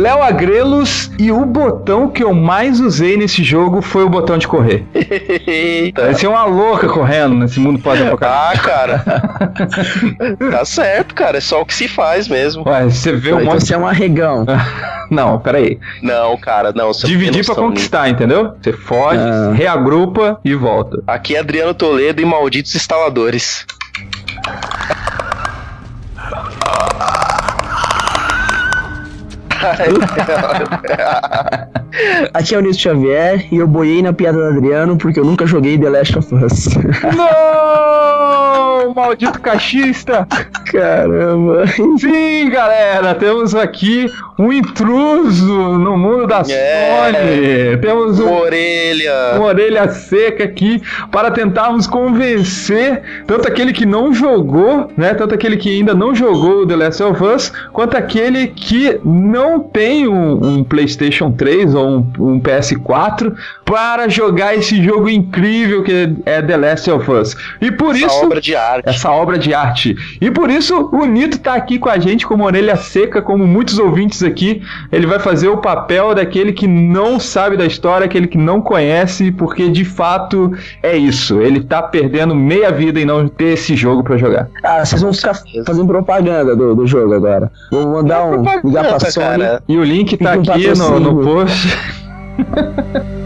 Léo Agrelos e o botão que eu mais usei nesse jogo foi o botão de correr. Eita. Parecia uma louca correndo nesse mundo pós-apocalipse. Ah, cara. tá certo, cara. É só o que se faz mesmo. Ué, você vê um Então monte você é um arregão. Não, peraí. Não, cara, não. Dividir pra conquistar, entendeu? Você foge, Ah. reagrupa e volta. Aqui é Adriano Toledo e malditos instaladores. Aqui é o Nilson Xavier e eu boiei na piada do Adriano porque eu nunca joguei The Last of Us. Não! Maldito cachista! Caramba. Sim, galera, temos aqui um intruso no mundo da É. Sony. Temos um Orelha. uma orelha seca aqui para tentarmos convencer tanto aquele que não jogou, né, tanto aquele que ainda não jogou o The Last of Us, quanto aquele que não tem um, um PlayStation 3 ou um, um PS4 para jogar esse jogo incrível que é The Last of Us. E por Essa isso obra de arte. essa obra de arte. E por isso o Nito tá aqui com a gente como orelha seca, como muitos ouvintes aqui. Ele vai fazer o papel daquele que não sabe da história, aquele que não conhece, porque de fato é isso. Ele tá perdendo meia vida em não ter esse jogo pra jogar. Ah, vocês vão ficar fazendo propaganda do, do jogo agora. Vou mandar um ligar pra Sony. cara. E o link tá aqui no, no post.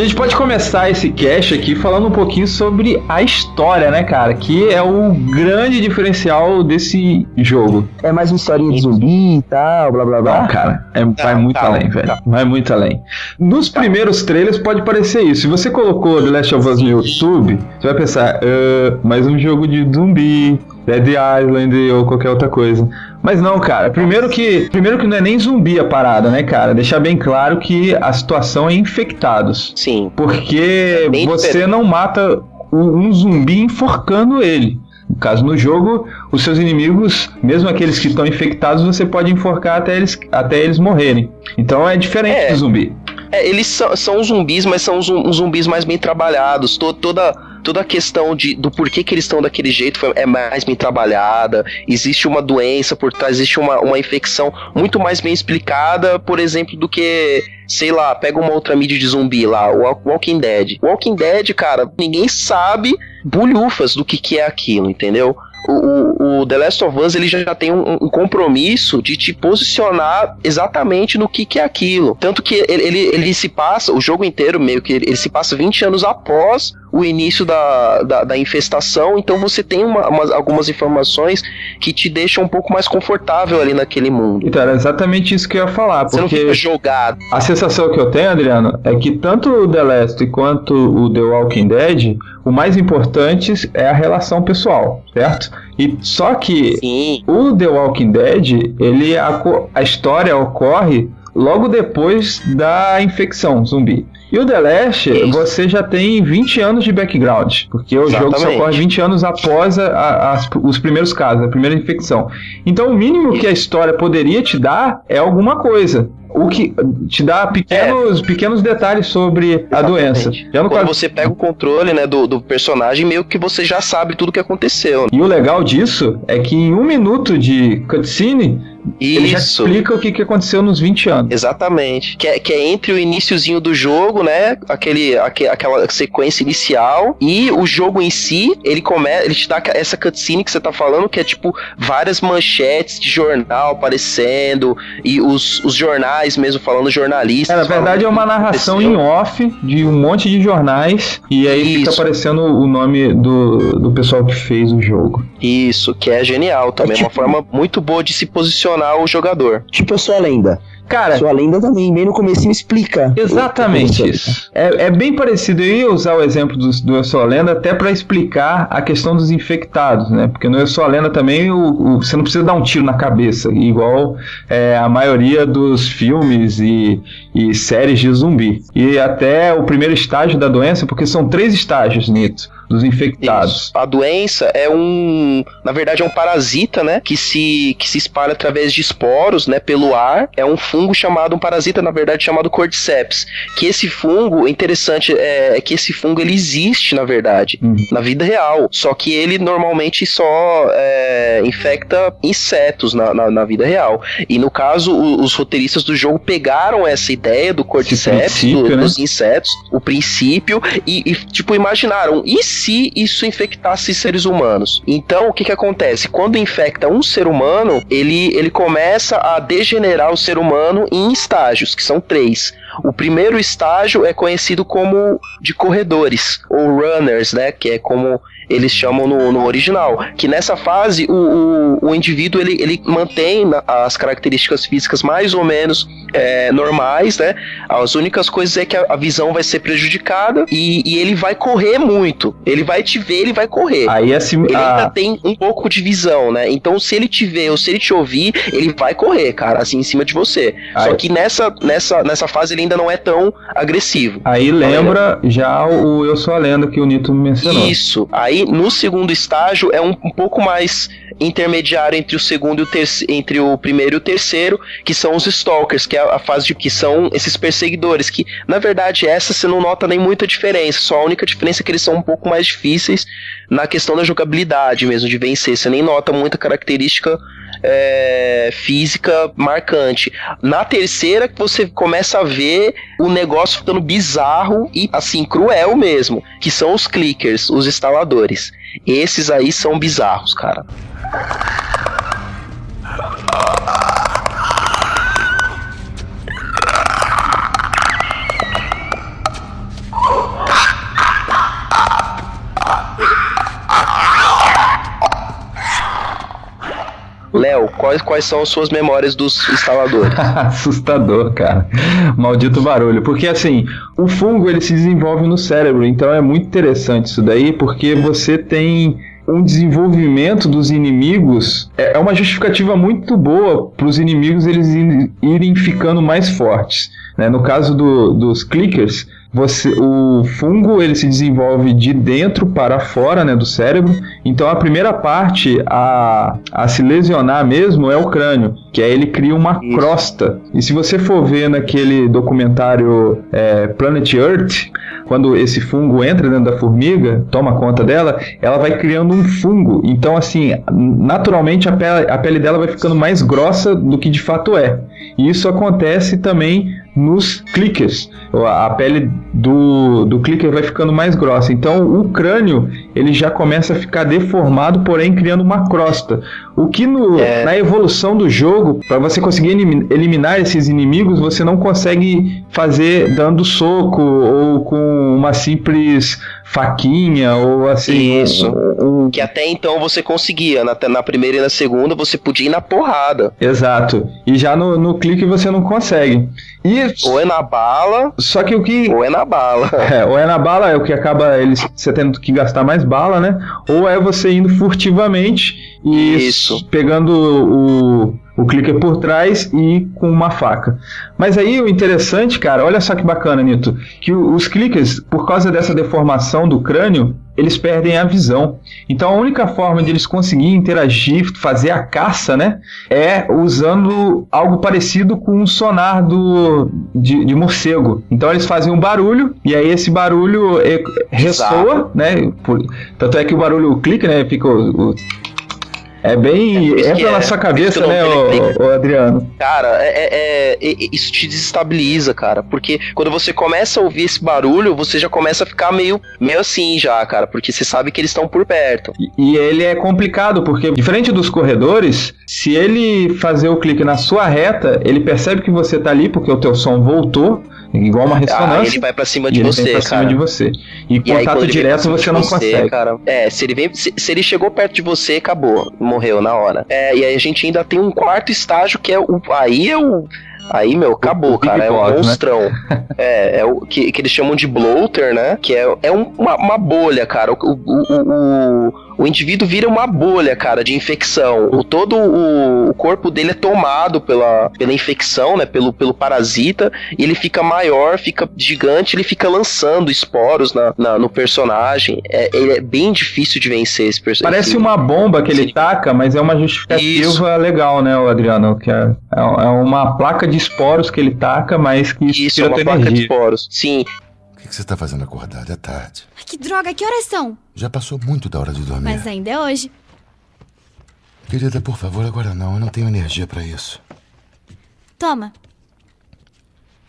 a gente pode começar esse cast aqui falando um pouquinho sobre a história, né, cara? Que é o grande diferencial desse jogo. É mais uma historinha de zumbi e tal, blá blá blá. Não, cara, é- vai Não, muito calma, além, velho. calma. Vai muito além. Nos primeiros trailers pode parecer isso. Se você colocou The Last of Us no YouTube, você vai pensar, "Ah, mais um jogo de zumbi, Dead Island ou qualquer outra coisa. Mas não, cara. Primeiro que, primeiro que não é nem zumbi a parada, né, cara? Deixar bem claro que a situação é infectados. Sim. Porque bem você diferente. não mata um um zumbi enforcando ele. No caso, no jogo, os seus inimigos, mesmo aqueles que estão infectados, você pode enforcar até eles, até eles morrerem. Então é diferente É. do zumbi. É, eles são, são zumbis, mas são zumbis mais bem trabalhados. To- toda, toda a questão de, do porquê que eles estão daquele jeito foi- é mais bem trabalhada. Existe uma doença por trás, existe uma, uma infecção muito mais bem explicada, por exemplo, do que, sei lá, pega uma outra mídia de zumbi lá, o Walk- Walking Dead. Walking Dead, cara, ninguém sabe bulhufas do que, que é aquilo, entendeu? O, o- o The Last of Us ele já tem um, um compromisso de te posicionar exatamente no que, que é aquilo. Tanto que ele, ele, ele se passa, o jogo inteiro meio que ele se passa 20 anos após o início da, da, da infestação, então você tem uma- umas- algumas informações que te deixam um pouco mais confortável ali naquele mundo. Então, era exatamente isso que eu ia falar. Você não Porque fica jogado. a sensação que eu tenho, Adriano, é que tanto o The Last quanto o The Walking Dead, o mais importante é a relação pessoal, certo? E só que Sim. O The Walking Dead, ele a, co- a história ocorre logo depois da infecção zumbi. E o The Last, Isso. você já tem 20 anos de background, porque o jogo só Exatamente. ocorre 20 anos após a- a- as- os primeiros casos, a primeira infecção. Então o mínimo que a história poderia te dar é alguma coisa. O que te dá pequenos, pequenos detalhes sobre a Exatamente. doença. Já Quando caso você pega o controle né, do, do personagem, meio que você já sabe tudo que aconteceu. E o legal disso é que em um minuto de cutscene Ele já Isso. explica o que, que aconteceu nos 20 anos. Exatamente. Que é, que é entre o iníciozinho do jogo, né? Aquele, aque- aquela sequência inicial e o jogo em si, ele começa, ele te dá essa cutscene que você tá falando, que é tipo várias manchetes de jornal aparecendo e os, os jornais mesmo falando jornalistas. É, na verdade é uma narração em off de um monte de jornais e aí fica Isso. aparecendo o nome do, do pessoal que fez o jogo. Isso, que é genial também. É É uma tipo- forma muito boa de se posicionar o jogador. Tipo, eu sou a lenda. Cara, Sou a lenda também, bem no comecinho explica. Exatamente isso. É, é bem parecido. Eu ia usar o exemplo do, do Eu Sou a Lenda até para explicar a questão dos infectados, né? Porque no Eu Sou a Lenda também o, o- você não precisa dar um tiro na cabeça, igual é, a maioria dos filmes e, e séries de zumbi. E até o primeiro estágio da doença, porque são três estágios, Nito, dos infectados. Isso. A doença é um, na verdade é um parasita, né, que se que se espalha através de esporos, né, pelo ar. É um fungo chamado um parasita, na verdade chamado Cordyceps. Que esse fungo, interessante é, é que esse fungo ele existe, na verdade, Uhum. na vida real. Só que ele normalmente só é, infecta insetos na, na, na vida real. E no caso, o- os roteiristas do jogo pegaram essa ideia do Cordyceps, do- né? dos insetos, o princípio, e, e, tipo, imaginaram, e se isso infectasse seres humanos? Então, o que que acontece? Quando infecta um ser humano, ele, ele começa a degenerar o ser humano em estágios, que são três. O primeiro estágio é conhecido como de corredores, ou runners, né? Que é como eles chamam no, no original. Que nessa fase o, o, o indivíduo ele, ele mantém as características físicas mais ou menos é, normais, né? As únicas coisas é que a, a visão vai ser prejudicada e, e ele vai correr muito. Ele vai te ver, ele vai correr. Aí assim, Ele ainda a, tem um pouco de visão, né? Então, se ele te ver ou se ele te ouvir, ele vai correr, cara, assim, em cima de você. Só Aí- que nessa, nessa, nessa fase ele ainda não é tão agressivo. aí lembra já o Eu Sou a Lenda que o Nito mencionou. Isso. Aí, no segundo estágio, é um, um pouco mais intermediário entre o segundo e o terceiro, entre o primeiro e o terceiro, que são os stalkers, que é a fase de que são esses perseguidores, que na verdade essa você não nota nem muita diferença, só a única diferença é que eles são um pouco mais difíceis na questão da jogabilidade mesmo, de vencer, você nem nota muita característica é, física marcante. Na terceira que você começa a ver o negócio ficando bizarro e assim cruel mesmo, que são os clickers, os instaladores. Esses aí são bizarros, cara. Léo, quais, quais são as suas memórias dos instaladores? Assustador, cara. Maldito barulho. Porque assim, o fungo ele se desenvolve no cérebro, então é muito interessante isso daí, porque você tem um desenvolvimento dos inimigos, é é uma justificativa muito boa para os inimigos eles ir- irem ficando mais fortes. né? No caso do- dos clickers, você, o fungo ele se desenvolve de dentro para fora né, do cérebro. Então a primeira parte a, a se lesionar mesmo é o crânio, que aí ele cria uma Isso. crosta. E se você for ver naquele documentário é, Planet Earth, quando esse fungo entra dentro da formiga, toma conta dela, ela vai criando um fungo. Então, assim, naturalmente a pele, a pele dela vai ficando mais grossa do que de fato é. E isso acontece também nos clickers. A a pele do, do clicker vai ficando mais grossa. Então, o crânio ele já começa a ficar deformado, porém criando uma crosta. O que no, É. na evolução do jogo, para você conseguir elimi- eliminar esses inimigos, você não consegue fazer dando soco ou com uma simples faquinha ou assim. Isso. um- um- Que até então você conseguia, na, na primeira e na segunda você podia ir na porrada. Exato. E já no, no clique você não consegue. E Ou é na bala, só que o que ou é na bala. É, ou é na bala, é o que acaba eles você tendo que gastar mais bala, né? Ou é você indo furtivamente e Isso. pegando o, o clicker por trás e com uma faca. Mas aí o interessante, cara, olha só que bacana, Nito, que os clickers, por causa dessa deformação do crânio, eles perdem a visão. Então a única forma de eles conseguirem interagir, fazer a caça, né? É usando algo parecido com um sonar do, de, de morcego. Então eles fazem um barulho e aí esse barulho é, ressoa, né? Por- tanto é que o barulho clica, né? Fica o, o- É bem. É entra na é- sua por isso cabeça, né, tenho- ô, Adriano? Cara, é, é- é- é- isso te desestabiliza, cara. Porque quando você começa a ouvir esse barulho, você já começa a ficar meio, meio assim já, cara. Porque você sabe que eles estão por perto. E- E ele é complicado, porque, diferente dos corredores, se ele fazer o clique na sua reta, ele percebe que você tá ali porque o teu som voltou, igual uma Aí ressonância. ele vai pra cima de você, pra cima cara. de você. E, E aí, contato pra direto cima você não consegue. Cara. É, se ele vem. Se, se ele chegou perto de você, acabou. Morreu na hora. É, e aí a gente ainda tem um quarto estágio que é o. Aí é o. Aí, meu, acabou, o cara. É Boss, um né? monstrão. é, é o que, que eles chamam de bloater, né? Que é, é um- uma, uma bolha, cara. O, o, o, indivíduo vira uma bolha, cara, de infecção. O, todo o, o corpo dele é tomado pela, pela infecção, né? Pelo, pelo parasita. E ele fica maior, fica gigante, ele fica lançando esporos na, na- no personagem. É, ele é bem difícil de vencer esse personagem. Parece uma bomba que ele Sim. taca, mas é uma justificativa Isso. legal, né, Adriano? Que é, é é uma placa de esporos que ele taca, mas que Isso, é uma placa de energia. esporos. Sim, que que você tá fazendo acordado? É tarde. Ai, que droga, que horas são? Já passou muito da hora de dormir. Mas ainda é hoje. Querida, por favor, agora não. Eu não tenho energia pra isso. Toma,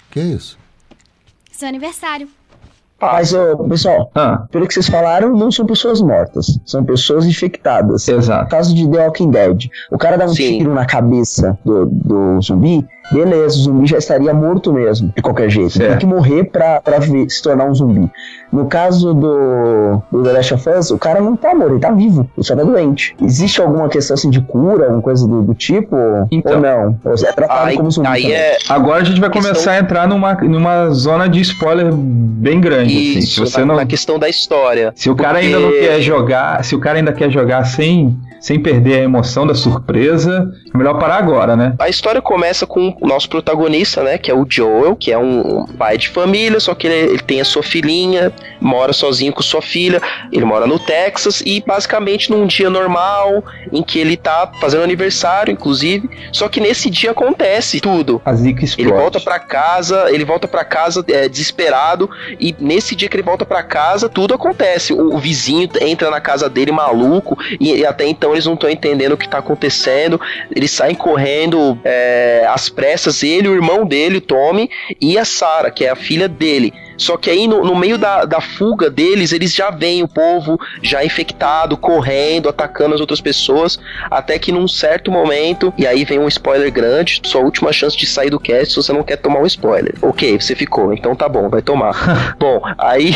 Que é isso? seu aniversário. Mas, ô, pessoal, Ah, pelo que vocês falaram, não são pessoas mortas, são pessoas infectadas. No exato. caso de The Walking Dead, o cara dá um Sim. tiro na cabeça do, do zumbi, beleza, o zumbi já estaria morto mesmo, de qualquer jeito. Certo. Tem que morrer pra, pra ver- se tornar um zumbi. No caso do, do The Last of Us, o cara não tá morto, ele tá vivo, ele só tá doente. Existe alguma questão assim de cura, alguma coisa do, do tipo? Então. ou não? Ou é tratado aí, como zumbi aí também? é. Agora a gente vai Questão- começar a entrar numa, numa zona de spoiler bem grande. Assim. Se Isso, você na, não, na questão da história. se o cara Porque- ainda não quer jogar, se o cara ainda quer jogar sem, sem perder a emoção da surpresa, é melhor parar agora, né? A história começa com o nosso protagonista, né? Que é o Joel, que é um pai de família, só que ele, ele tem a sua filhinha, mora sozinho com sua filha. Ele mora no Texas e basicamente num dia normal, em que ele tá fazendo aniversário, inclusive. Só que nesse dia acontece tudo. A zica explode. Ele volta pra casa, ele volta para casa é, desesperado e nesse dia que ele volta pra casa tudo acontece. O, o vizinho entra na casa dele maluco e, e até então eles não estão entendendo o que tá acontecendo. Eles saem correndo é, às pressas, ele, o irmão dele, o Tommy e a Sarah, que é a filha dele. Só que aí no, no meio da, da fuga deles, eles já veem o povo já infectado, correndo, atacando as outras pessoas, até que num certo momento, e aí vem um spoiler grande, sua última chance de sair do cast se você não quer tomar um spoiler. Ok, você ficou, então tá bom, vai tomar. bom, aí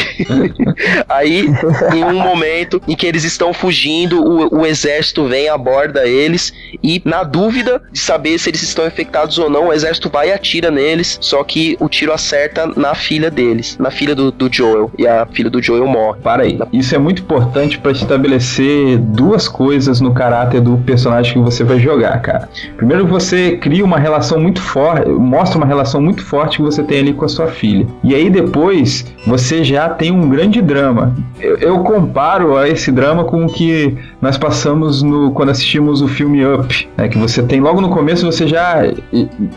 aí em um momento em que eles estão fugindo, o, o exército vem, aborda eles e na dúvida de saber se eles estão infectados ou não, o exército vai e atira neles, só que o tiro acerta na filha deles, na filha do, do Joel, e a filha do Joel morre. Para aí. Isso é muito importante pra estabelecer duas coisas no caráter do personagem que você vai jogar, cara. Primeiro, você cria uma relação muito forte, mostra uma relação muito forte que você tem ali com a sua filha. E aí depois, você já tem um grande drama. Eu, eu comparo a esse drama com o que nós passamos no quando assistimos o filme Up, né, que você tem logo no começo você já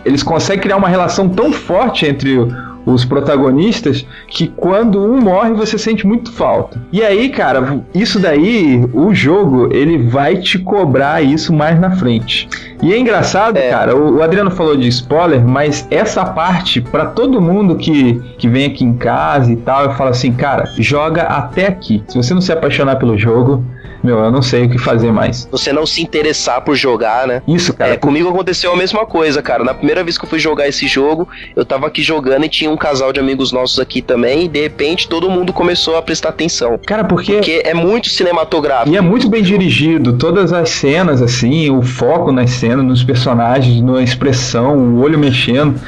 eles conseguem criar uma relação tão forte entre o- os protagonistas que quando um morre você sente muito falta. E aí, cara, isso daí, o jogo, ele vai te cobrar isso mais na frente. E é engraçado, É. cara, o, Adriano falou de spoiler, mas essa parte, pra todo mundo que, que vem aqui em casa e tal, eu falo assim, cara, joga até aqui. Se você não se apaixonar pelo jogo, meu, eu não sei o que fazer mais. Você não se interessar por jogar, né? Isso, cara. É, comigo aconteceu a mesma coisa, cara. Na primeira vez que eu fui jogar esse jogo, eu tava aqui jogando e tinha um casal de amigos nossos aqui também, e de repente todo mundo começou a prestar atenção. Cara, porque Porque é muito cinematográfico. E é muito bem dirigido, todas as cenas, assim, o foco nas cenas, nos personagens, na expressão, o olho mexendo.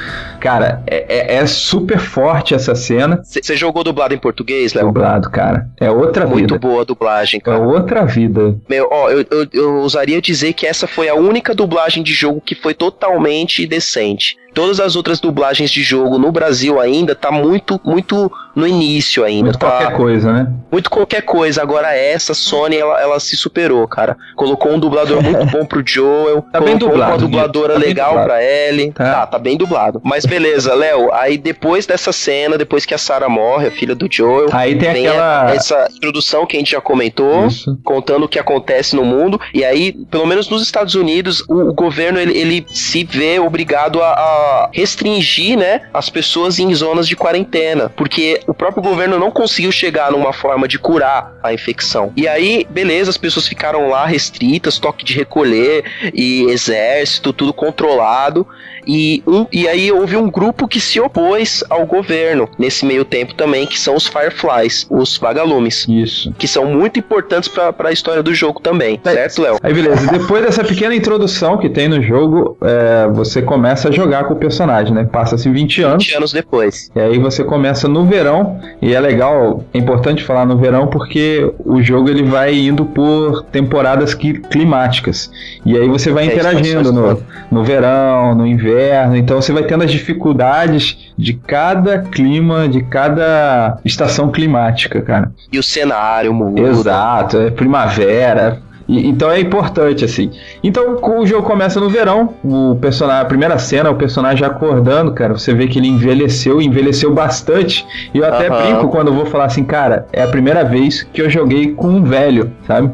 Cara, é, é- é super forte essa cena. Você jogou dublado em português, Léo? Dublado, cara. É outra Muito vida. boa a dublagem, É cara. outra vida. Meu, ó, eu, eu, eu ousaria dizer que essa foi a única dublagem de jogo que foi totalmente decente. Todas as outras dublagens de jogo no Brasil ainda tá muito, muito no início ainda. Muito tá qualquer coisa, né? muito qualquer coisa. Agora essa, Sony, ela, ela se superou, cara. Colocou um dublador muito bom pro Joel. Tá bem colocou dublado, uma dubladora. Tá legal dublado. pra Ellie. Tá. Tá. tá, bem dublado. Mas beleza, Léo. Aí depois dessa cena, depois que a Sarah morre, a filha do Joel, Aí tem vem aquela. essa introdução que a gente já comentou. Isso. Contando o que acontece no mundo, e aí, pelo menos nos Estados Unidos, o, o governo ele, ele se vê obrigado a, a restringir, né, as pessoas em zonas de quarentena, porque o próprio governo não conseguiu chegar numa forma de curar a infecção. E aí, beleza, as pessoas ficaram lá restritas, toque de recolher e exército, tudo controlado. E, um, e aí houve um grupo que se opôs ao governo nesse meio tempo também, que são os Fireflies, os vagalumes Isso. que são muito importantes pra, pra história do jogo também, certo, Léo? Aí beleza, depois dessa pequena introdução que tem no jogo, é, você começa a jogar com o personagem, né? Passa-se 20 anos. 20 anos depois. E aí você começa no verão, e é legal, é importante falar no verão porque o jogo ele vai indo por temporadas qui- climáticas. E aí você vai É, interagindo no, no verão, no inverno, então você vai tendo as dificuldades de cada clima, de cada estação climática, cara. E o cenário muda. Exato, é primavera. E- então é importante, assim. Então o jogo começa no verão, o personagem, a primeira cena, o personagem já acordando, cara, você vê que ele envelheceu, envelheceu bastante. E eu até Aham. brinco quando eu vou falar assim, cara, é a primeira vez que eu joguei com um velho, sabe?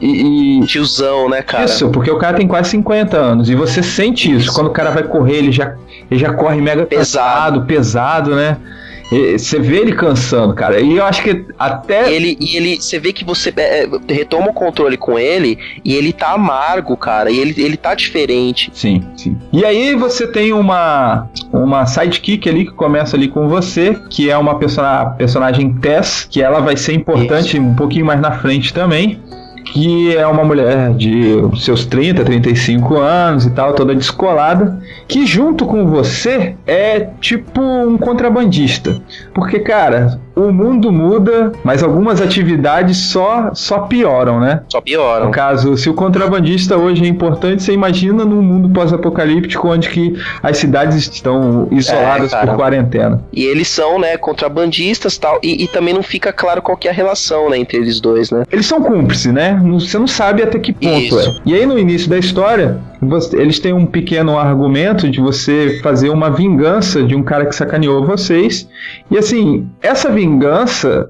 E, e- Tiozão, né, cara? isso, porque o cara tem quase 50 anos e você sente isso. Quando o cara vai correr, ele já, ele já corre mega Pesado. cansado, pesado, né? Você vê ele cansando, cara. E eu acho que até Ele, e ele, você vê que você é, é, retoma o controle com ele e ele tá amargo, cara. E ele, ele tá diferente. Sim, sim. E aí você tem uma uma sidekick ali que começa ali com você, que é uma persona, personagem Tess, que ela vai ser importante um pouquinho mais na frente também. Que é uma mulher de seus 30, 35 anos e tal, toda descolada, que junto com você é tipo um contrabandista. Porque, cara, o mundo muda, mas algumas atividades só, só pioram, né? Só pioram. No caso, se o contrabandista hoje é importante, você imagina num mundo pós-apocalíptico onde que as cidades estão isoladas É, por quarentena. E eles são, né, contrabandistas tal. E, e também não fica claro qual é a relação, né, entre eles dois, né? Eles são cúmplices, né? Você não sabe até que ponto Isso. é. E aí no início da história, você- eles têm um pequeno argumento de você fazer uma vingança de um cara que sacaneou vocês. E assim, essa vingança,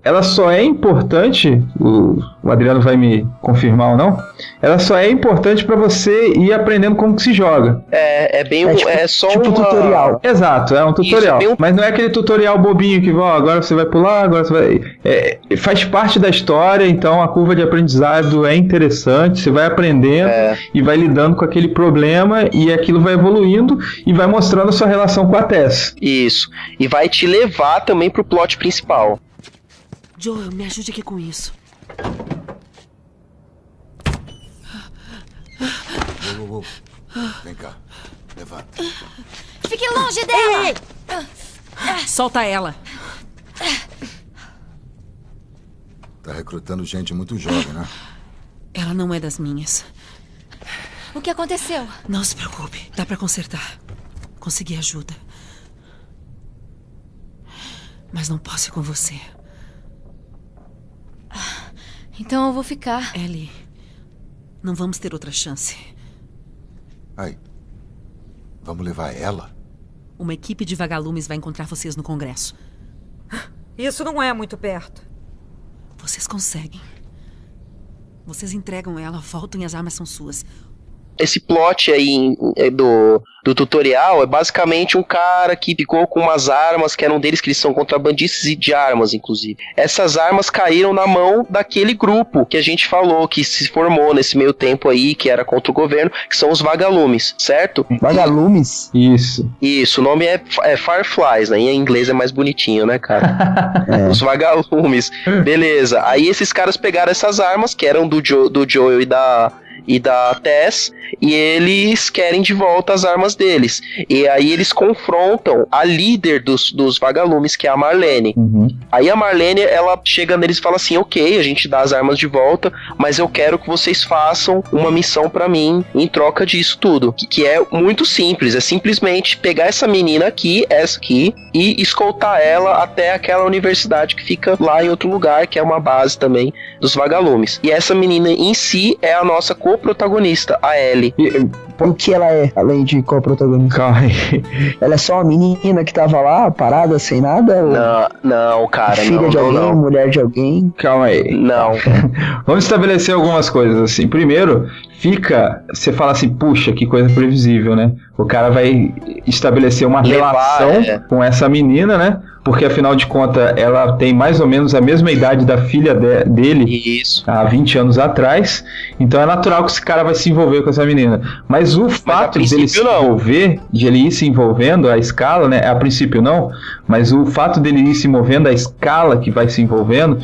ela só é importante, o, o Adriano vai me confirmar ou não, ela só é importante pra você ir aprendendo como que se joga. É, é bem. É um- tipo- é só tipo uma... tutorial. Exato, é um tutorial. bem um- Mas não é aquele tutorial bobinho que ó, agora você vai pular, agora você vai. É, faz parte da história, então a curva de aprendizado é interessante, você vai aprendendo É. e vai lidando com aquele problema e aquilo vai evoluindo e vai mostrando a sua relação com a Tess. Isso. E vai te levar também pro plot principal. Joel, me ajude aqui com isso. Uou, uou, uou. Vem cá. Levanta. Fique longe dela! Solta ela. Tá recrutando gente muito jovem, né? Ela não é das minhas. O que aconteceu? Não se preocupe, dá pra consertar. Consegui ajuda. Mas não posso ir com você. Então eu vou ficar. Ellie, não vamos ter outra chance. Aí. Vamos levar ela? Uma equipe de vagalumes vai encontrar vocês no Congresso. Isso não é muito perto. Vocês conseguem. Vocês entregam ela, voltam e as armas são suas. Esse plot aí é do, do tutorial é basicamente um cara que ficou com umas armas que eram deles, que eles são contrabandistas e de armas, inclusive. Essas armas caíram na mão daquele grupo que a gente falou, que se formou nesse meio tempo aí, que era contra o governo, que são os vagalumes, certo? Vagalumes. Isso. Isso, o nome é, é Fireflies, né? Em inglês é mais bonitinho, né, cara? É. Os vagalumes. Beleza. Aí esses caras pegaram essas armas, que eram do, jo, do Joel e da, e da Tess, e eles querem de volta as armas deles. E aí eles confrontam a líder dos, dos vagalumes, que é a Marlene. Uhum. Aí a Marlene, ela chega neles e fala assim: Ok, a gente dá as armas de volta, mas eu quero que vocês façam uma missão pra mim em troca disso tudo. Que, que é muito simples: é simplesmente pegar essa menina aqui, essa aqui, e escoltar ela até aquela universidade que fica lá em outro lugar, que é uma base também dos vagalumes. E essa menina em si é a nossa co-protagonista, a Ellie. O que ela é, além de qual protagonista? calma aí. Ela é só uma menina que tava lá, parada, sem nada? Não, não, cara, filha não, de alguém, não. mulher de alguém? Calma aí. Não. Vamos estabelecer algumas coisas assim. Primeiro, fica. Você fala assim, puxa, que coisa previsível, né? O cara vai estabelecer uma Levar, relação é. com essa menina, né? Porque afinal de contas, ela tem mais ou menos a mesma idade da filha de- dele Isso. há 20 anos atrás. Então é natural que esse cara vai se envolver com essa menina. Mas o fato dele se não. envolver, de ele ir se envolvendo a escala, né? A princípio não, mas o fato dele ir se movendo a escala que vai se envolvendo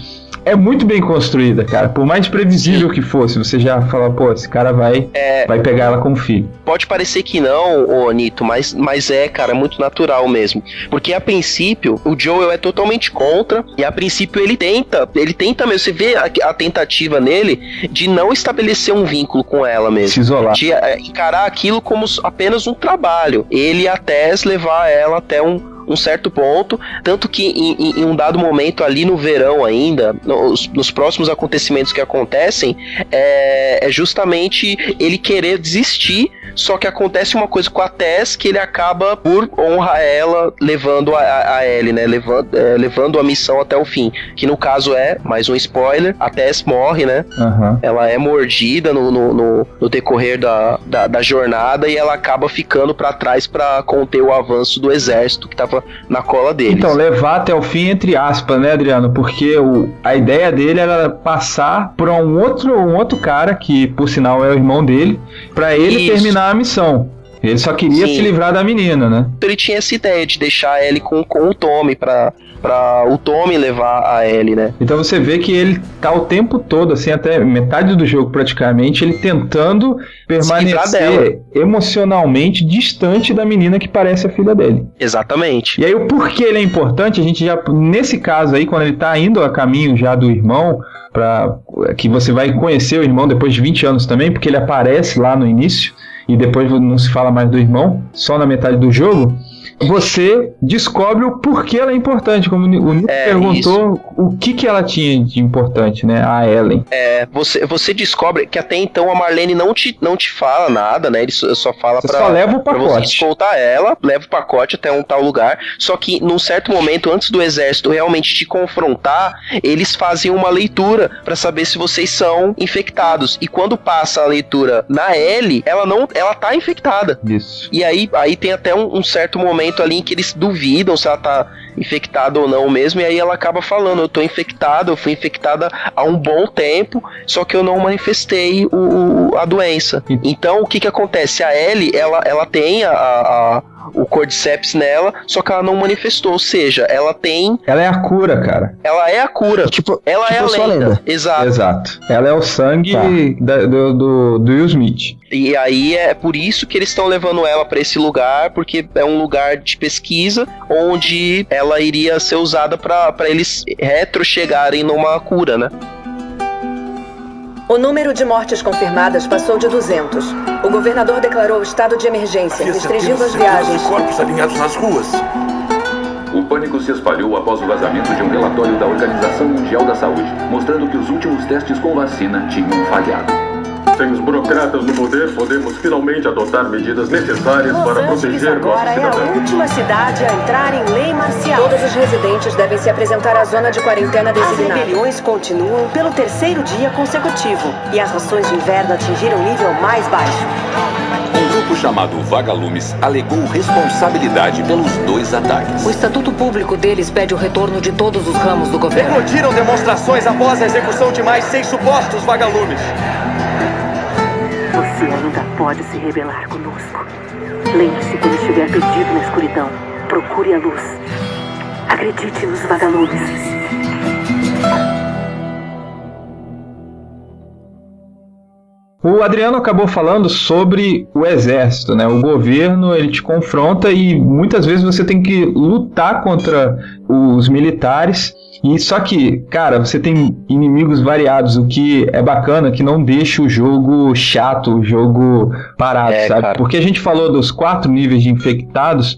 é muito bem construída, cara. Por mais previsível que fosse, você já fala, pô, esse cara vai, É, vai pegar ela como filho. pode parecer que não, ô Nito, mas, mas é, cara, é muito natural mesmo. Porque a princípio, o Joel é totalmente contra, e a princípio ele tenta, ele tenta mesmo, você vê a, a tentativa nele de não estabelecer um vínculo com ela mesmo. Se isolar. De é, encarar aquilo como apenas um trabalho. Ele até levar ela até um, um certo ponto, tanto que em, em- em um dado momento ali no verão ainda, nos, nos próximos acontecimentos que acontecem, é, é justamente ele querer desistir, só que acontece uma coisa com a Tess que ele acaba por honrar ela, levando a, a, a Ellie, né, levando, é, levando a missão até o fim, que no caso é, mais um spoiler, a Tess morre, né, Aham. ela é mordida no, no, no- no decorrer da, da, da jornada e ela acaba ficando pra trás pra conter o avanço do exército que tava na cola deles. Então, levar até o fim, entre aspas, né, Adriano? Porque o, a ideia dele era passar por um outro, um outro cara, que por sinal é o irmão dele, pra ele Isso. terminar a missão. Ele só queria Sim. se livrar da menina, né? Então ele tinha essa ideia de deixar ele com, com o Tommy pra, pra o Tommy levar a Ellie, né? Então você vê que ele tá o tempo todo, assim, até metade do jogo praticamente, ele tentando permanecer emocionalmente distante da menina que parece a filha dele. Exatamente. E aí o porquê ele é importante, a gente já, nesse caso aí, quando ele tá indo a caminho já do irmão, para que você vai conhecer o irmão depois de 20 anos também, porque ele aparece lá no início, e depois não se fala mais do irmão, só na metade do jogo, você descobre o porquê ela é importante, como o Nico É, perguntou o que, que ela tinha de importante, né, a Ellen. É, você, você descobre que até então a Marlene não te, não te fala nada, né? Ele só, só fala Você pra, só leva o pra você pacote. escoltar ela, leva o pacote até um tal lugar. Só que num certo momento, antes do exército realmente te confrontar, eles fazem uma leitura pra saber se vocês são infectados. E quando passa a leitura na L, ela não, ela tá infectada. Isso. E aí, aí tem até um, um certo momento ali em que eles duvidam se ela tá infectada ou não mesmo, e aí ela acaba falando, eu tô infectada, eu fui infectada há um bom tempo, só que eu não manifestei o, o- a doença. Então, o que que acontece? A Ellie, ela, ela tem a, a- o Cordyceps nela, só que ela não manifestou, ou seja, ela tem, Ela é a cura, cara. ela é a cura. Tipo, Ela tipo é a sua lenda. lenda. Exato. Exato. Ela é o sangue Tá. da- do, do, do Will Smith. E aí é por isso que eles estão levando ela pra esse lugar, porque é um lugar de pesquisa onde ela iria ser usada pra pra eles retro chegarem numa cura, né? O número de mortes confirmadas passou de 200. O governador declarou estado de emergência, restringindo as viagens. corpos alinhados nas ruas. O pânico se espalhou após o vazamento de um relatório da Organização Mundial da Saúde, mostrando que os últimos testes com vacina tinham falhado. Sem os burocratas no poder, podemos finalmente adotar medidas necessárias Los para Angeles proteger nossos agora é a última cidade a entrar em lei marcial. Todos os residentes devem se apresentar à zona de quarentena designada. As rebeliões continuam pelo terceiro dia consecutivo e as rações de inverno atingiram o nível mais baixo. Um grupo chamado Vagalumes alegou responsabilidade pelos dois ataques. O estatuto público deles pede o retorno de todos os ramos do governo. Eclodiram demonstrações após a execução de mais seis supostos vagalumes. Você ainda pode se rebelar conosco. Lembre-se quando estiver perdido na escuridão. Procure a luz. Acredite nos vagalumes. O Adriano acabou falando sobre o exército, né? O governo ele te confronta e muitas vezes você tem que lutar contra os militares. E só que, cara, você tem inimigos variados, o que é bacana, que não deixa o jogo chato, o jogo parado, É, sabe? cara. Porque a gente falou dos quatro níveis de infectados,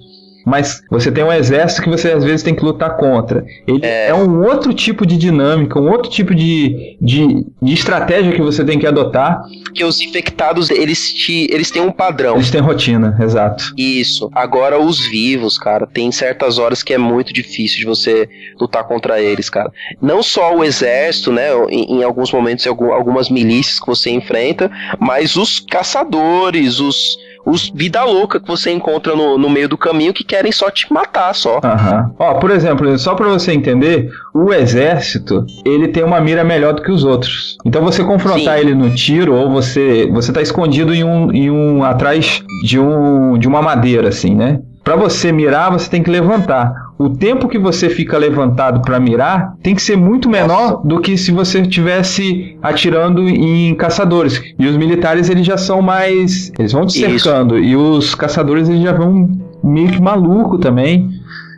mas você tem um exército que você às vezes tem que lutar contra. Ele é, um outro tipo de dinâmica, um outro tipo de, de, de estratégia que você tem que adotar. Porque os infectados, eles, te, eles têm um padrão. Eles têm rotina, exato. Isso. Agora, os vivos, cara, tem certas horas que é muito difícil de você lutar contra eles, cara. Não só o exército, né? Em, em alguns momentos, algumas milícias que você enfrenta, mas os caçadores, os. Os vida louca que você encontra no, no meio do caminho que querem só te matar, só. Aham. Ó, por exemplo, só pra você entender, o exército, ele tem uma mira melhor do que os outros. Então você confrontar ele no tiro ou você você tá escondido em um, em um atrás de um de uma madeira assim, né? Pra você mirar, você tem que levantar. O tempo que você fica levantado pra mirar tem que ser muito menor do que se você estivesse atirando em caçadores. E os militares eles já são mais, eles vão te Isso. cercando e os caçadores eles já vão meio que maluco também.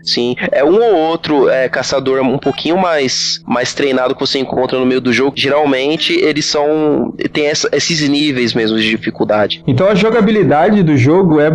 Sim, é um ou outro é, caçador um pouquinho mais, mais treinado que você encontra no meio do jogo. Geralmente eles são. tem essa- esses níveis mesmo de dificuldade. Então a jogabilidade do jogo é,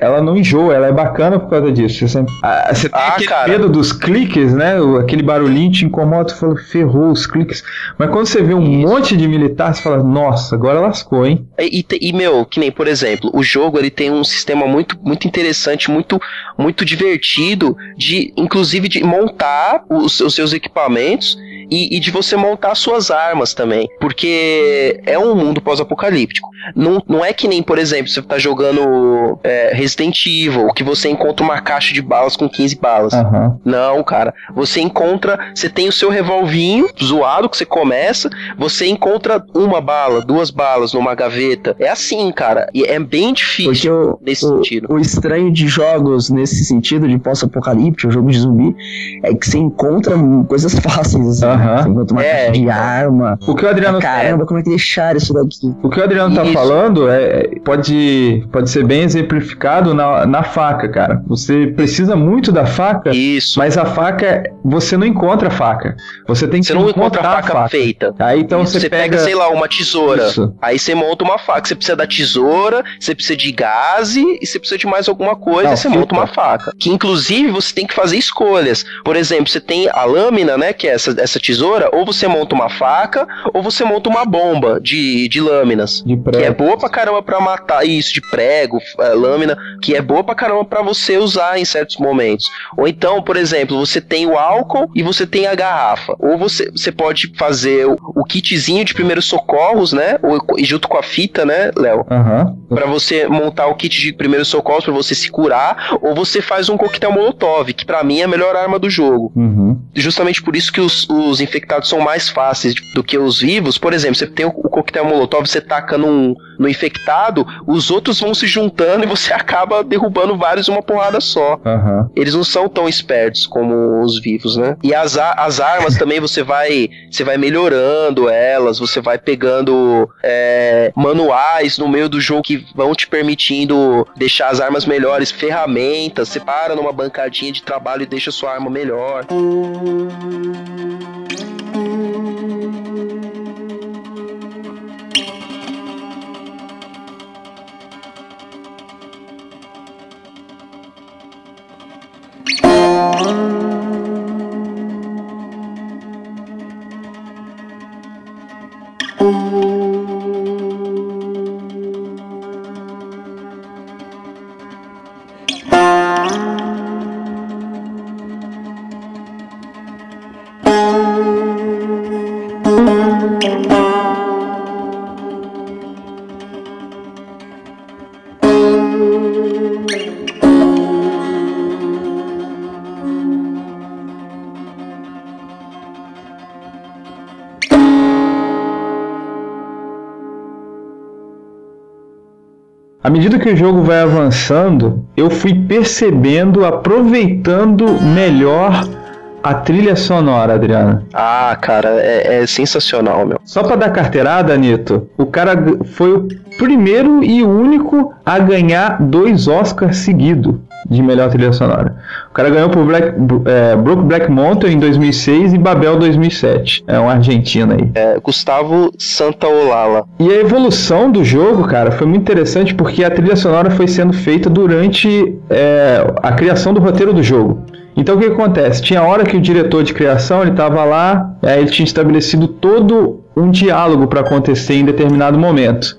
ela não enjoa, ela é bacana por causa disso. Você, ah, você tem aquele medo dos cliques, né? Aquele barulhinho te incomoda, tu fala, ferrou os cliques. Mas quando você vê um monte de militar, você fala, nossa, agora lascou, hein? E, e e, meu, que nem, por exemplo, o jogo ele tem um sistema muito, muito interessante, muito, muito divertido, de inclusive de montar os, os seus equipamentos e, e de você montar suas armas também. Porque é um mundo pós-apocalíptico. Não, não é que nem, por exemplo, você tá jogando é, Resident Evil, que você encontra uma caixa de balas com 15 balas. Aham. Não, cara. Você encontra. Você tem o seu revolvinho zoado que você começa. Você encontra uma bala, duas balas numa gaveta. É assim, cara. E é bem difícil o, nesse o, sentido. o estranho de jogos nesse sentido de pós-apocalíptico, jogo de zumbi, é que você encontra coisas fáceis. Assim, Você encontra uma É, caixa de então. arma. O que o Adriano Caramba, como é que deixaram isso daqui? O que o Adriano tá Isso. falando é, pode, pode ser bem exemplificado na, na faca, cara. Você precisa muito da faca, Isso. mas a faca, você não encontra a faca. Você tem que Você não encontra encontrar a faca, feita. Aí então Isso, você, pega, sei lá, uma tesoura. Isso. Aí você monta uma faca. Você precisa da tesoura, você precisa de gás e você precisa de mais alguma coisa. Não, você monta uma faca. Que inclusive você tem que fazer escolhas. Por exemplo, você tem a lâmina, né? Que é essa, essa tesoura, ou você monta uma faca, ou você monta uma bomba de, de lâminas. De Que é boa pra caramba pra matar. Isso, de prego, é, lâmina, que é boa pra caramba pra você usar em certos momentos. Ou então, por exemplo, você tem o álcool e você tem a garrafa. Ou você, você pode fazer o, o kitzinho de primeiros socorros, né? Ou, e junto com a fita, né, Léo? Aham. Pra você montar o kit de primeiros socorros pra você se curar, ou você faz um coquetel molotov, que pra mim é a melhor arma do jogo. Uhum. Justamente por isso que os, os infectados são mais fáceis do que os vivos. Por exemplo, você tem o coquetel molotov, você taca num, no infectado, os outros vão se juntando e você acaba derrubando vários uma porrada só. Aham. Eles não são tão espertos como os vivos, né? E as, as armas também você vai você vai melhorando elas, você vai pegando é, manuais no meio do jogo que vão te permitindo deixar as armas melhores, ferramentas. Você para numa bancadinha de trabalho e deixa sua arma melhor. À medida que o jogo vai avançando, eu fui percebendo, aproveitando melhor a trilha sonora, Adriana. Ah, cara, é, é sensacional, meu. Só pra dar carteirada, Nito, o cara foi o primeiro e único a ganhar dois Oscars seguidos de melhor trilha sonora. O cara ganhou por Black, é, Brook Black Mountain em 2006 e Babel 2007. É um argentino aí. É, Gustavo Santaolala. E a evolução do jogo, cara, foi muito interessante porque a trilha sonora foi sendo feita durante é, a criação do roteiro do jogo. Então o que acontece? Tinha hora que o diretor de criação ele estava lá, aí ele tinha estabelecido todo um diálogo para acontecer em determinado momento.